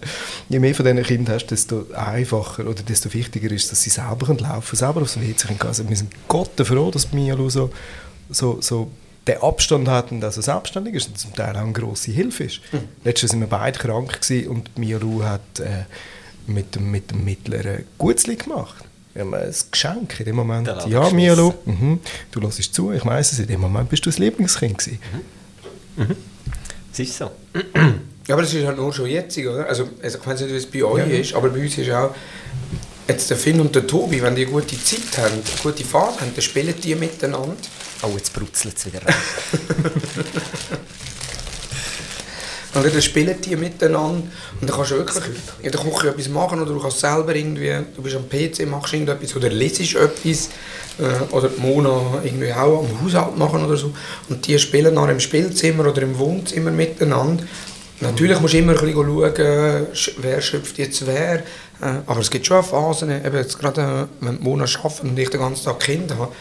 je mehr von diesen Kindern hast, desto einfacher oder desto wichtiger ist, dass sie selber können laufen selber aufs WC können gehen. Also wir sind Gott froh, dass Mialu so, so, so den Abstand hat und also selbstständig ist und zum Teil auch eine grosse Hilfe ist. Letztes Jahr waren wir beide krank gewesen und Mialu hat äh, mit, dem, mit dem Mittleren Gutzli gemacht. Wir haben ein Geschenk in dem Moment. Der Ja. Mialu, mhm, du hörst zu, ich weiss es, in dem Moment bist du das Lieblingskind gewesen. Es ist so. Ja, aber das ist halt nur schon jetzt, oder? Also, also ich weiß nicht, wie es bei euch ist, aber bei uns ist auch, jetzt der Finn und der Tobi, wenn die eine gute Zeit haben, eine gute Phase haben, dann spielen die miteinander. Oh, jetzt brutzelt es wieder rein. Oder dann spielen die miteinander. Und dann kannst du wirklich in der Küche etwas machen oder du kannst selber irgendwie, du bist am PC, machst irgendetwas oder lesest etwas. Äh, oder die Mona irgendwie auch am Haushalt machen oder so. Und die spielen dann im Spielzimmer oder im Wohnzimmer miteinander. Natürlich musst du immer ein schauen, sch- wer schöpft jetzt wer, äh, aber es gibt schon Phasen, eben jetzt gerade äh, wenn die Mona arbeitet und ich den ganzen Tag Kinder habe,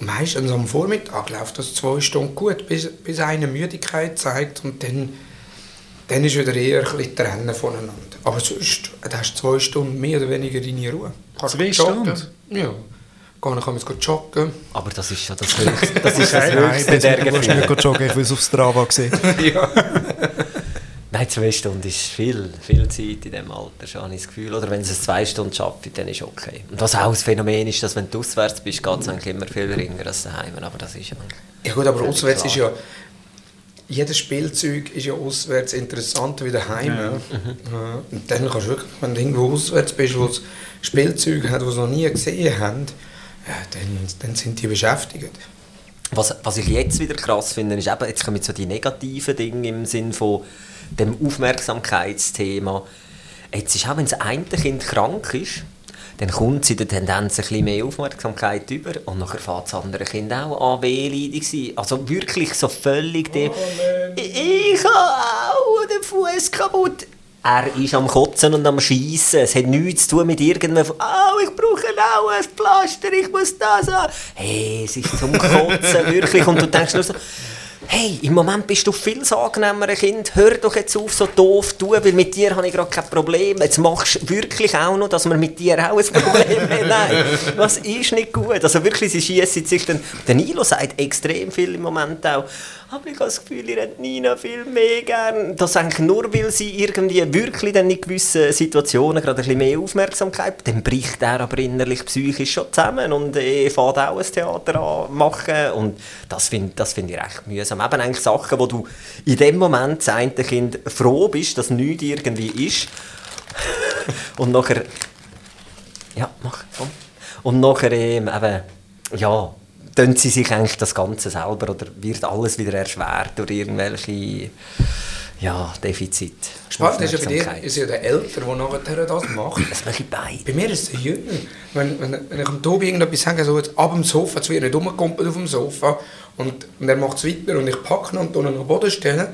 meistens am Vormittag läuft das zwei Stunden gut, bis, bis eine Müdigkeit zeigt und dann dann ist wieder eher ein bisschen trennen voneinander. Aber sonst, du hast zwei Stunden mehr oder weniger deine Ruhe. Kannst Zwei. Stunden? Ja. Gehen kann man jetzt joggen. Aber das ist schon das Höchste, das ist das. Höchste der Ich will nicht joggen, ich will es auf Strava sehen. ja. Nein, zwei Stunden ist viel, viel Zeit in diesem Alter, schon habe ich das Gefühl. Oder wenn es zwei Stunden schafft, dann ist okay. Und was auch das Phänomen ist, dass wenn du auswärts bist, geht es eigentlich immer viel geringer als daheim. Aber das ist ja... ja gut, aber auswärts klar. ist ja... Jedes Spielzeug ist ja auswärts interessanter wie daheim. Ja. Ja. Und dann kannst du wirklich, wenn du irgendwo auswärts bist, wo es Spielzeuge hat, die sie noch nie gesehen haben, ja, dann, dann sind die beschäftigt. Was, was ich jetzt wieder krass finde, ist eben, jetzt kommen so die negativen Dinge im Sinn von dem Aufmerksamkeitsthema. Jetzt ist auch, wenn das eine Kind krank ist, dann kommt sie in der Tendenz ein bisschen mehr Aufmerksamkeit über und nachher fährt das andere Kind auch an wehleidig sein. Also wirklich so völlig dem... ich ich habe auch den Fuß kaputt. Er ist am Kotzen und am Schießen. Es hat nichts zu tun mit irgendeinem. Oh, ich brauche auch ein Pflaster, ich muss das haben. Hey, es ist zum Kotzen, wirklich. Und du denkst nur so, hey, im Moment bist du viel angenehmer Kind. Hör doch jetzt auf, so doof zu tun, weil mit dir habe ich gerade kein Problem. Jetzt machst du wirklich auch noch, dass wir mit dir auch ein Problem haben. Nein, was ist nicht gut? Also wirklich, sie schießen sich dann. Der Nilo sagt extrem viel im Moment auch. Aber ich habe das Gefühl, ihr habt Nina viel mehr gern. Das eigentlich nur, weil sie irgendwie wirklich dann in gewissen Situationen gerade ein bisschen mehr Aufmerksamkeit dann bricht er aber innerlich psychisch schon zusammen und äh, fährt auch ein Theater an machen. Und das finde das find ich recht mühsam. Eben eigentlich Sachen, wo du in dem Moment das Kind froh bist, dass nichts irgendwie ist. und nachher... Ja, mach, komm. Und nachher ähm, eben, ja, tun sie sich eigentlich das Ganze selber oder wird alles wieder erschwert durch irgendwelche ja, Defizite. Spannend ist ja bei dir, ist ja der Ältere, der nachher das macht. Das mache ich beide. Bei mir ist es der Jünger. Wenn, wenn, wenn ich dem Tobi irgendetwas sage, so jetzt ab dem Sofa, zu ihr nicht rumkumpelt auf dem Sofa und, und er macht es weiter und ich packe ihn und ihn auf den Boden stellen,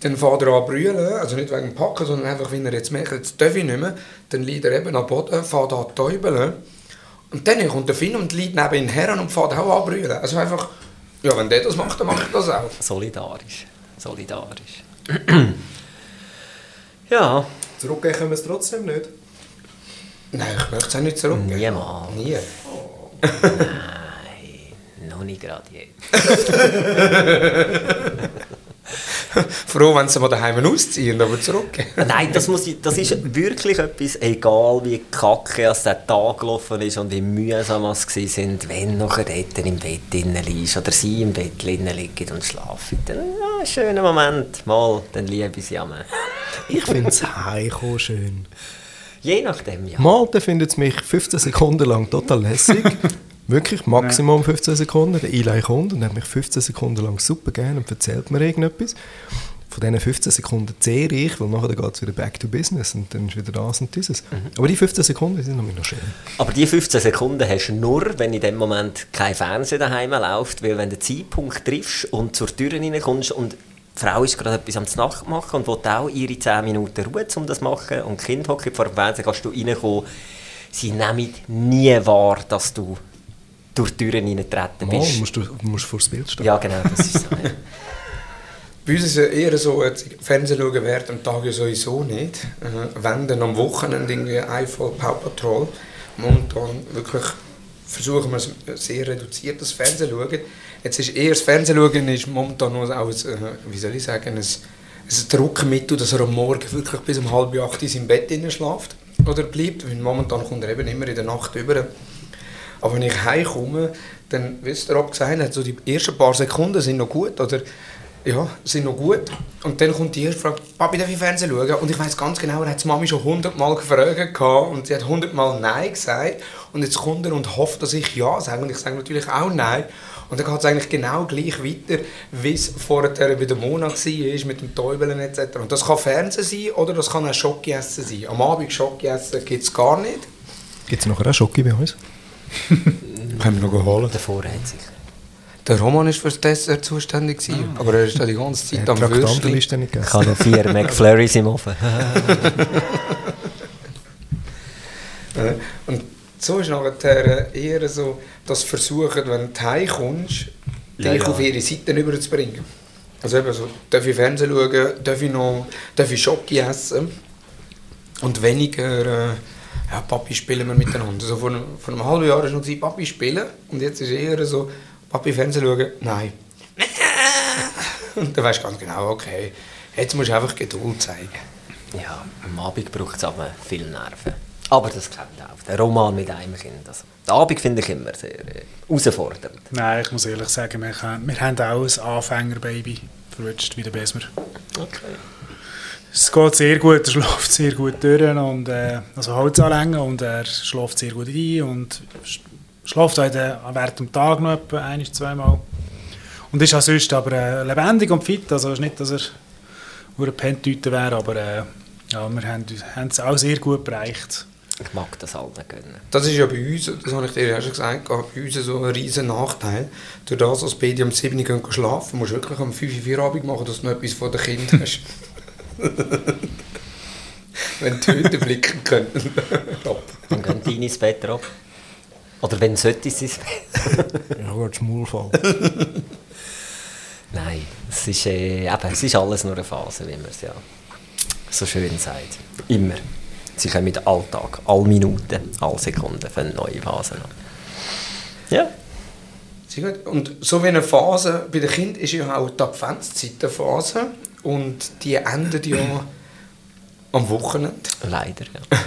dann fährt er an brüllen, also nicht wegen dem Packen, sondern einfach, wenn er jetzt merkt, jetzt darf ich nicht mehr, dann liegt er eben am Boden, fährt an täubeln und dann kommt der Finn und liegt neben ihn her und fährt auch an brüllen. Also einfach, ja, wenn der das macht, dann mache ich das auch. Solidarisch. Solidarisch. ja, Zurückgehen können wir es trotzdem nicht. Nein, ich möchte es auch nicht zurückgeben. Niemals. Nie. nein, noch nicht gerade jetzt. Froh, wenn sie mal daheim ausziehen, aber zurückgeben. Nein, das, muss ich, das ist wirklich etwas, egal wie kacke es der Tag gelaufen ist und wie mühsam es war, sind, wenn nachher dort im Bett liegst oder sie im Bett liegen und schlafen. Dann, ja, schöner Moment, mal, dann liebe ich sie am. Ich finde es heimkommen schön. Je nachdem, ja. Malte findet es mich 15 Sekunden lang total lässig. Wirklich, Maximum 15 Sekunden. Der Eli kommt und hat mich 15 Sekunden lang super gern und erzählt mir irgendetwas. Von diesen 15 Sekunden zehre ich, weil nachher geht es wieder back to business und dann ist wieder das und dieses. Aber die 15 Sekunden sind nämlich noch schön. Aber die 15 Sekunden hast du nur, wenn in dem Moment kein Fernsehen daheim läuft, weil wenn du den Zeitpunkt triffst und zur Tür reinkommst und die Frau ist gerade etwas am Nacht machen und will auch ihre 10 Minuten Ruhe, um das zu machen und Kind hockt vor dem Fernsehen, kannst du reinkommen. Sie nehmen nie wahr, dass du durch die Türen reingetreten Mal, bist. musst du musst vor das Bild stehen. Ja, genau, das ist so. ja. Bei uns ist es eher so, jetzt Fernsehen schauen während dem Tag ja sowieso nicht. Äh, wenn dann am Wochenende irgendwie eine Folge Power Patrol. Momentan wirklich versuchen wir es sehr reduziert, das Fernsehen schauen. Jetzt ist eher das Fernsehen schauen ist momentan nur auch ein, äh, wie soll ich sagen, ein, ein Druckmittel, dass er am Morgen wirklich bis um halb acht in seinem Bett schläft oder bleibt. Weil momentan kommt er eben immer in der Nacht über. Aber wenn ich heimkomme, dann, wie es der Rob gesagt hat, so die ersten paar Sekunden sind noch gut. Oder ja, sind noch gut. Und dann kommt die erste Frage, Papi, darf ich Fernsehen schauen? Und ich weiß ganz genau, er hat die Mami schon hundertmal gefragt und sie hat hundertmal Nein gesagt. Und jetzt kommt er und hofft, dass ich Ja sage. Und ich sage natürlich auch Nein. Und dann geht es eigentlich genau gleich weiter, wie es vorher bei der Mona war, mit dem Täubeln etc. Und das kann Fernsehen sein oder das kann auch Schoki essen sein. Am Abend Schoki essen gibt es gar nicht. Gibt es nachher auch Schoki bei uns? Können wir noch holen. Der sicher. Der Roman war für das Dessert zuständig, gewesen, aber er ist da die ganze Zeit am Würstchen. Ich habe noch vier McFlurries im Ofen. Äh, Und so ist nachher eher so das Versuchen, wenn du heimkommst, Ja, dich ja. auf ihre Seite rüberzubringen. Also eben so, darf ich Fernsehen schauen, darf ich noch darf ich Schoki essen und weniger, äh, ja, Papi spielen wir miteinander. So vor, einem- vor einem halben Jahr war noch Papi spielen und jetzt ist eher so, Papi Fernsehen schauen, nein. Und dann weißt du ganz genau, okay, jetzt musst du einfach Geduld zeigen. Ja, am Abend braucht es aber viel Nerven. Aber das klappt auch. Der Roman mit einem Kind. Also, den Abend finde ich immer sehr äh, herausfordernd. Nein, ich muss ehrlich sagen, wir, haben- wir haben auch ein Anfängerbaby verwünscht wie der Besmer. Okay. Es geht sehr gut, er schläft sehr gut durch und äh, also Holz anlängen und er schläft sehr gut ein und sch- schläft in der, während dem Tag noch etwa ein, zweimal. Und ist auch sonst aber äh, lebendig und fit, also es ist nicht, dass er nur eine Pentüte wäre, aber äh, ja, wir haben haben es auch sehr gut bereicht. Ich mag das allen gönnen. Das ist ja bei uns, das habe ich dir ja schon gesagt, bei uns so ein riesen Nachteil. Durch das, dass beide um 7 Uhr gehen schlafen, musst du wirklich um 5 Uhr Feierabend machen, dass du noch etwas von den Kindern hast. Wenn die Hüte blicken könnten. Top. Dann gehen die ins Bett ab. Oder wenn sollte sie ins Bett. Ja, wird Schmulfall. Nein, es ist, äh, eben, es ist alles nur eine Phase, wie man es ja so schön sagt. Immer. Sie kommen mit Alltag, alle Minuten, alle Sekunden für eine neue Phase an. Ja. Sehr gut. Und so wie eine Phase bei den Kindern ist ja auch die Adventszeit eine Phase. Und die endet ja am Wochenende. Leider, ja.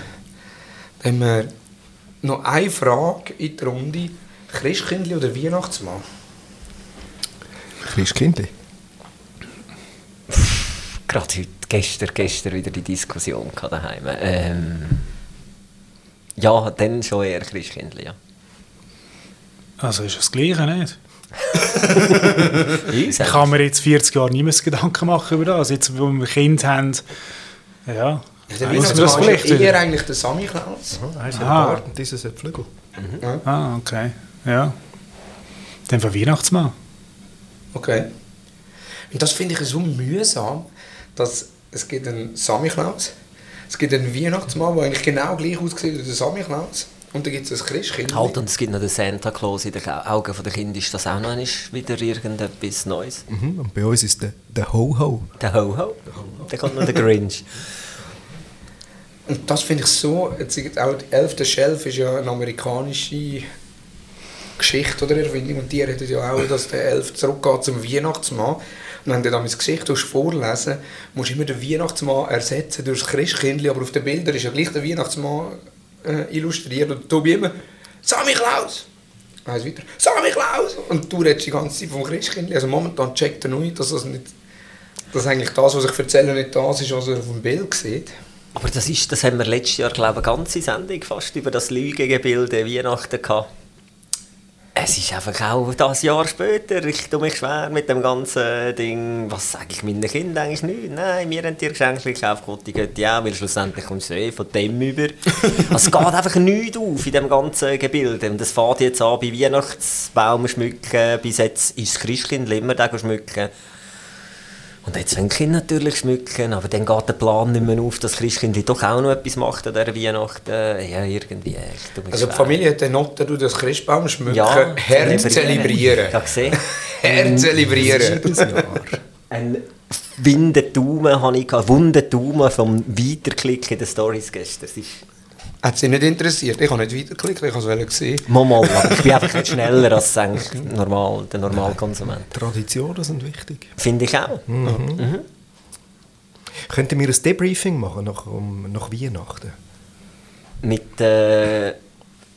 Dann haben wir noch eine Frage in der Runde. Christkindli oder Weihnachtsmann? Christkindli. Gerade heute, gestern, gestern wieder die Diskussion gehabt daheim. Ähm, ja, dann schon eher Christkindli, ja. Also ist das Gleiche, nicht? Ich Ich kann mir jetzt 40 Jahre nicht mehr Gedanken machen über das. Jetzt, wo wir Kind haben, ja, Ja, der muss man das ist vielleicht ja eher wieder. eigentlich der Sammy Klaus. Ah. einen Bart und dieses hat Flügel. Ah, okay. Ja. Dann von Weihnachtsmann. Okay. Und das finde ich so mühsam, dass es gibt einen Sammy Klaus, es gibt einen Weihnachtsmann, der eigentlich genau gleich aussieht wie der Sammy Klaus. Und dann gibt es ein Christkind. Halt, und es gibt noch den Santa Claus in den Augen der Kinder. Ist das auch noch wieder irgendetwas Neues? Mhm. Und bei uns ist der, der Ho-Ho. Der Ho-Ho. Dann kommt noch der Grinch. Und das finde ich so, jetzt auch die elfte Shelf ist ja eine amerikanische Geschichte oder Erfindung und die redet ja auch, dass der Elf zurückgeht zum Weihnachtsmann. Und wenn du dann das Gesicht vorlesen musst du immer den Weihnachtsmann ersetzen durch das Christkindli, aber auf den Bildern ist ja gleich der Weihnachtsmann äh, illustriert und du immer «Sammy Klaus!» Eins weiter «Sammy Klaus!» und du redest die ganze Zeit vom Christkindli. Also momentan checkt er noch nicht, dass das nicht dass eigentlich das, was ich erzähle, nicht das ist, was er auf dem Bild sieht. Aber das, ist, das haben wir letztes Jahr, glaube ich, eine ganze Sendung fast über das Lügengebilde Weihnachten gehabt. Es ist einfach auch das Jahr später. Ich tue mich schwer mit dem ganzen Ding. Was sage ich meinen Kindern eigentlich nicht? Nein, wir haben dir Geschenke gekauft, Gott, die Götti auch, weil schlussendlich kommst du eh von dem über. Also es geht einfach nichts auf in dem ganzen Gebilde. Und das fängt jetzt an bei Weihnachtsbaum schmücken. Bis jetzt ist das Christkind immer schmücken. Und jetzt die Kinder natürlich schmücken, aber dann geht der Plan nicht mehr auf, dass Christkind doch auch noch etwas macht an dieser Weihnachten. Ja, irgendwie. Ich mich Also die. Familie hat den Noten, du das Christbaum schmücken, Ja, Herz zelebrieren. Ja, gesehen. Herz zelebrieren. Ein Windendaumen habe ich gehabt, Wundendaumen vom Weiterklicken den Stories gestern. Es ist Hat sie nicht interessiert. Ich habe nicht weitergeklickt, ich habe es sehen. mal, mal, aber ich bin einfach nicht schneller als eigentlich normal, der Normalkonsument. Traditionen sind wichtig. Finde ich auch. Könnten wir ein Debriefing machen nach, um, nach Weihnachten? Mit, äh, Ja,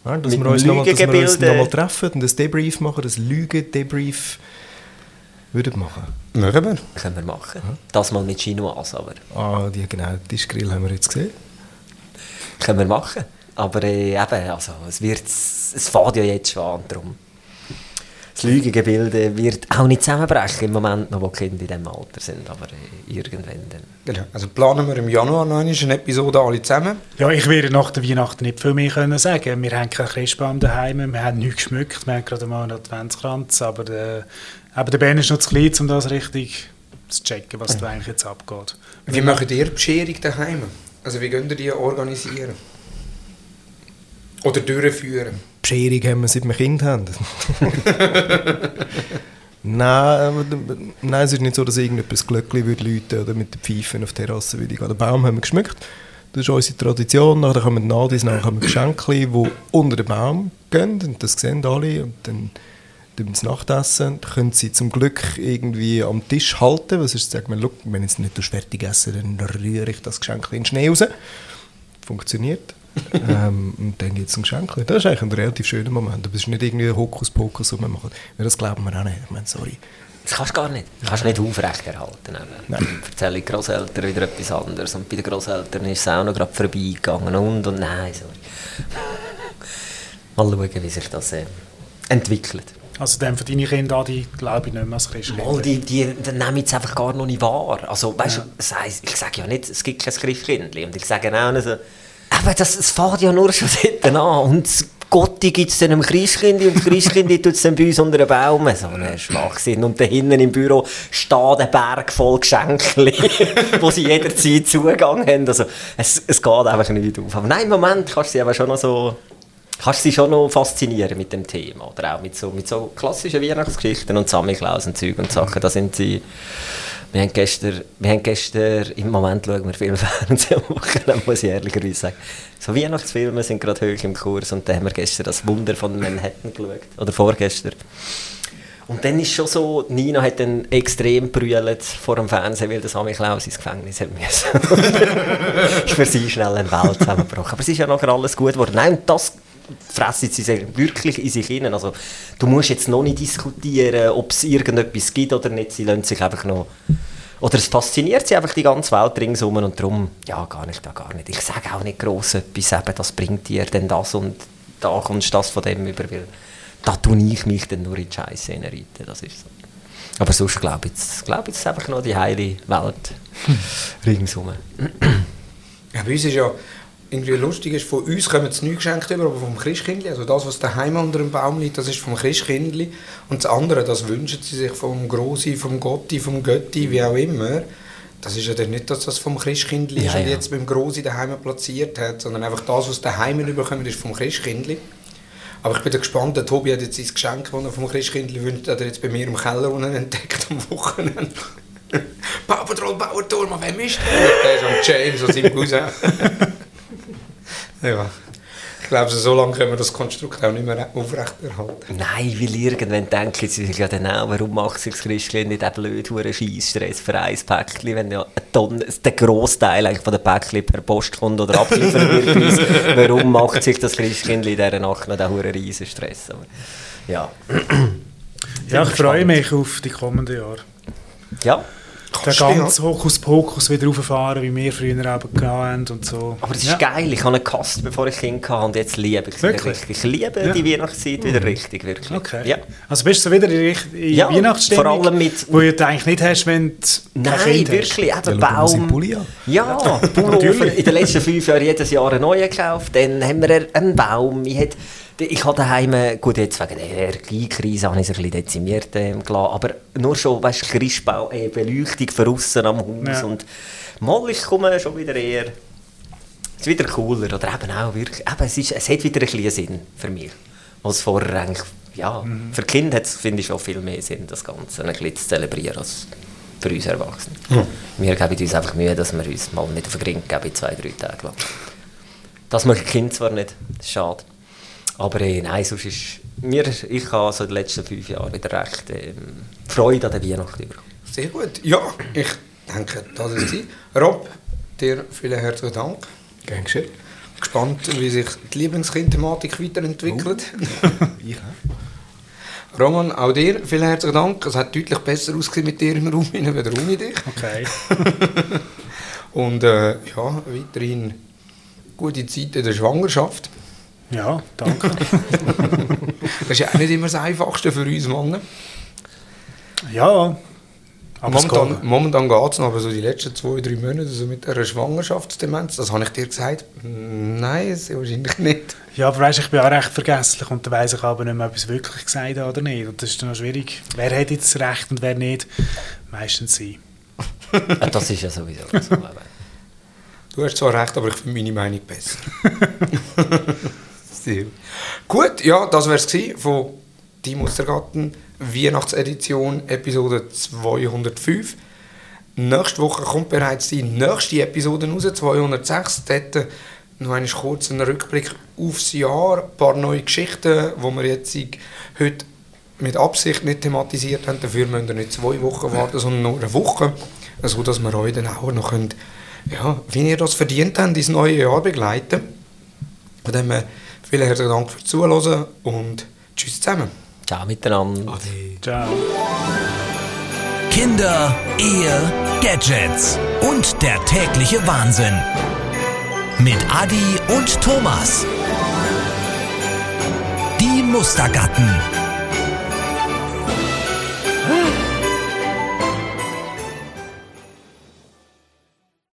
dass, Mit wir uns noch mal, dass wir uns treffen und ein Debrief machen, das Lügen-Debrief. würdet machen. Machen wir. Können wir machen. Das mal mit Chinoise, aber Ah, die, genau, den Tischgrill haben wir jetzt gesehen. Können wir machen. Aber äh, eben, also, es, wird, es fährt ja jetzt schon an, darum. Das Lügengebilde wird auch nicht zusammenbrechen im Moment noch, wo die Kinder in diesem Alter sind, aber äh, irgendwann dann. Genau. Also planen wir im Januar noch eine Episode alle zusammen. Ja, ich werde nach der Weihnachten nicht viel mehr können sagen. Wir haben keinen Christbaum daheim, wir haben nichts geschmückt, wir haben gerade mal einen Adventskranz, aber der, aber der Ben ist noch zu klein, um das richtig zu checken, was da eigentlich jetzt abgeht. Wie macht ihr die Bescherung daheim? Also wie könnt ihr die organisieren? Oder durchführen? Bescherung haben wir, seit wir Kind haben. nein, nein, es ist nicht so, dass irgendetwas Glöckchen würde läuten oder mit den Pfeifen auf der Terrasse würde gehen. Den Baum haben wir geschmückt. Das ist unsere Tradition. Nachher kommen die Nadis, nachher kommen Geschenke, die unter den Baum gehen. Und das sehen alle. Und dann wir das Nachtessen. Dann können sie zum Glück irgendwie am Tisch halten. Was ist, sagt man, «Schau, wenn ich es nicht fertig esse, dann rühre ich das Geschenk in den Schnee raus. Funktioniert. ähm, und dann gibt es ein Geschenk. Das ist eigentlich ein relativ schöner Moment. Aber es ist nicht irgendwie ein Hokuspokus, was wir machen. Weil das glauben wir auch nicht. Ich meine, sorry. Das kannst du gar nicht. Das kannst du nicht aufrechterhalten. eben. Nein. Erzähle ich Grosseltern wieder etwas anderes. Und bei den Grosseltern ist es auch noch gerade vorbeigegangen. Und und nein, sorry. Mal schauen, wie sich das äh, entwickelt. Also dann für deine Kinder, die glaube ich nicht mehr als Christkind. Mal, die, die, die nehmen es einfach gar noch nicht wahr. Also, weißt du, das heisst, ich sage ja nicht, es gibt kein Christkindli. Und ich sage auch nicht so, aber das, es fährt ja nur schon dort an. Und das Gotti gibt es dann einem Christkindli und das Christkindli tut es dann bei uns unter den Baum. So ein Schwachsinn. Und da hinten im Büro steht ein Berg voll Geschenke, wo sie jederzeit Zugang haben. Also, es, es geht einfach nicht auf. Aber nein, im Moment kannst du sie aber schon noch so kannst sie schon noch faszinieren mit dem Thema. Oder auch mit so, mit so klassischen Weihnachtsgeschichten und Samichlaus und Zeug und Sachen. Da sind sie... Wir haben gestern, wir haben gestern im Moment schauen wir viel Fernsehen am Wochenende, muss ich ehrlicherweise sagen. So Weihnachtsfilme sind gerade hoch im Kurs und da haben wir gestern das Wunder von Manhattan geschaut. Oder vorgestern. Und dann ist schon so, Nina hat dann extrem brüllt vor dem Fernsehen, weil der Sammy Klaus ins Gefängnis hat müssen. ist für sie schnell eine Welt zusammengebrochen. Aber es ist ja nachher alles gut geworden. Nein, das fressen sie sich wirklich in sich hinein. Also, du musst jetzt noch nicht diskutieren, ob es irgendetwas gibt oder nicht. Sie lassen sich einfach noch... Oder es fasziniert sie einfach die ganze Welt ringsum und darum, ja, gar nicht, da gar nicht. Ich sage auch nicht gross etwas, eben, das bringt dir denn das und da kommst du das von dem über, weil da tue ich mich dann nur in die Scheiße reiten, das ist so. Aber sonst glaube ich, jetzt- es ist einfach noch die heile Welt ringsum. Ja, bei uns ist ja irgendwie lustig, ist, von uns kommen es nie geschenkt über, aber vom Christkindli, also das, was daheim unter dem Baum liegt, das ist vom Christkindli und das andere, das wünschen sie sich vom Grossi, vom Gotti, vom Götti, wie auch immer. Das ist ja dann nicht, dass das vom Christkindli ist Ja, und ja. jetzt beim Grossi daheim platziert hat, sondern einfach das, was daheim überkommt, ist vom Christkindli. Aber ich bin da gespannt, der Tobi hat jetzt sein Geschenk, das er vom Christkindli wünscht, hat er jetzt bei mir im Keller unten entdeckt am Wochenende. Baupatrol, Bauerturm, wem ist der? Der ist am James und seinem Cousin. ja. Ich glaube, so lange können wir das Konstrukt auch nicht mehr aufrechterhalten. Nein, weil irgendwann denken sie sich ja dann auch, warum macht sich das Christkind nicht den blöden Scheissstress für ein Päckchen, wenn ja eine Tonne, der Grossteil eigentlich von den Päckchen per Post kommt oder abgeliefert wird bei uns. Warum macht sich das Christkind in dieser Nacht noch hohen riesen Stress? Aber, ja. Ja, ich freue mich auf die kommenden Jahre. ja, Den ganzen Hokuspokus wieder rauffahren, wie wir früher eben gehabt haben und so. aber das ist ja. geil. Ich habe einen Kast, bevor ich Kind hatte und jetzt liebe ich es Wirklich? richtig. Ich liebe Ja. die Weihnachtszeit wieder richtig, wirklich. Okay. Ja. Also bist du so wieder in, in Ja, Weihnachtsstimmung, vor allem mit- wo du eigentlich nicht hast, wenn du Nein, kein Kind wirklich, hast. eben Ja, Baum. Pulli an. Ja. Natürlich. In den letzten fünf Jahren jedes Jahr einen neuen gekauft. Dann haben wir einen Baum. Ich, hat, ich habe daheim, gut, jetzt wegen der Energiekrise habe ich es ein bisschen dezimiert ähm, gelassen, aber nur schon, weißt du, Christbau, äh, Beleuchtung von außen am Haus Ja. und mal, ich komme schon wieder eher, es ist wieder cooler, oder eben auch wirklich, eben, es, ist, es hat wieder ein bisschen Sinn für mich, als vorher eigentlich, ja, für Kinder hat es, finde ich, schon viel mehr Sinn, das Ganze ein bisschen zu zelebrieren, als für uns Erwachsene. Wir geben uns einfach Mühe, dass wir uns mal nicht auf den Gring geben in zwei, drei Tagen lang. Das möchte Kind zwar nicht, schade. Aber äh, nein, sonst ist mir, ich habe so in den letzten fünf Jahren wieder recht ähm, Freude an der Weihnacht bekommen. Sehr gut. Ja, ich denke, das ist sie. Rob, dir vielen herzlichen Dank. Gern geschehen. Gespannt, wie sich die Lieblingskind-Thematik weiterentwickelt. Ich auch. Roman, auch dir vielen herzlichen Dank. Es hat deutlich besser ausgesehen mit dir im Raum, als ohne dich. Okay. Und äh, ja, weiterhin gute Zeit in der Schwangerschaft. Ja, danke. Das ist ja auch nicht immer das Einfachste für uns Männer. ja. Aber es Momentan, geht. momentan geht es noch, aber so die letzten zwei, drei Monate also mit einer Schwangerschaftsdemenz, das habe ich dir gesagt. Nein, wahrscheinlich nicht. Ja, aber weißt, ich bin auch recht vergesslich und dann weiss ich aber nicht mehr, ob ich es wirklich gesagt habe oder nicht. Und das ist dann noch schwierig. Wer hat jetzt recht und wer nicht? Meistens sie. Ja, das ist ja sowieso so. Du hast zwar recht, aber ich finde meine Meinung besser. Sehr. Gut, ja, das wäre es von «Die Mustergarten» Weihnachtsedition Episode 205. Nächste Woche kommt bereits die nächste Episode raus, 206. Dort noch einen kurzen Rückblick aufs Jahr, ein paar neue Geschichten, die wir jetzt heute mit Absicht nicht thematisiert haben. Dafür müsst ihr nicht zwei Wochen warten, sondern nur eine Woche, so dass wir euch dann auch noch könnt, ja, wie ihr das verdient habt, ins neue Jahr begleiten. Von dem vielen herzlichen Dank fürs Zuhören und tschüss zusammen. Ciao miteinander. Ciao. Kinder, Ehe, Gadgets und der tägliche Wahnsinn. Mit Adi und Thomas. Die Mustergatten.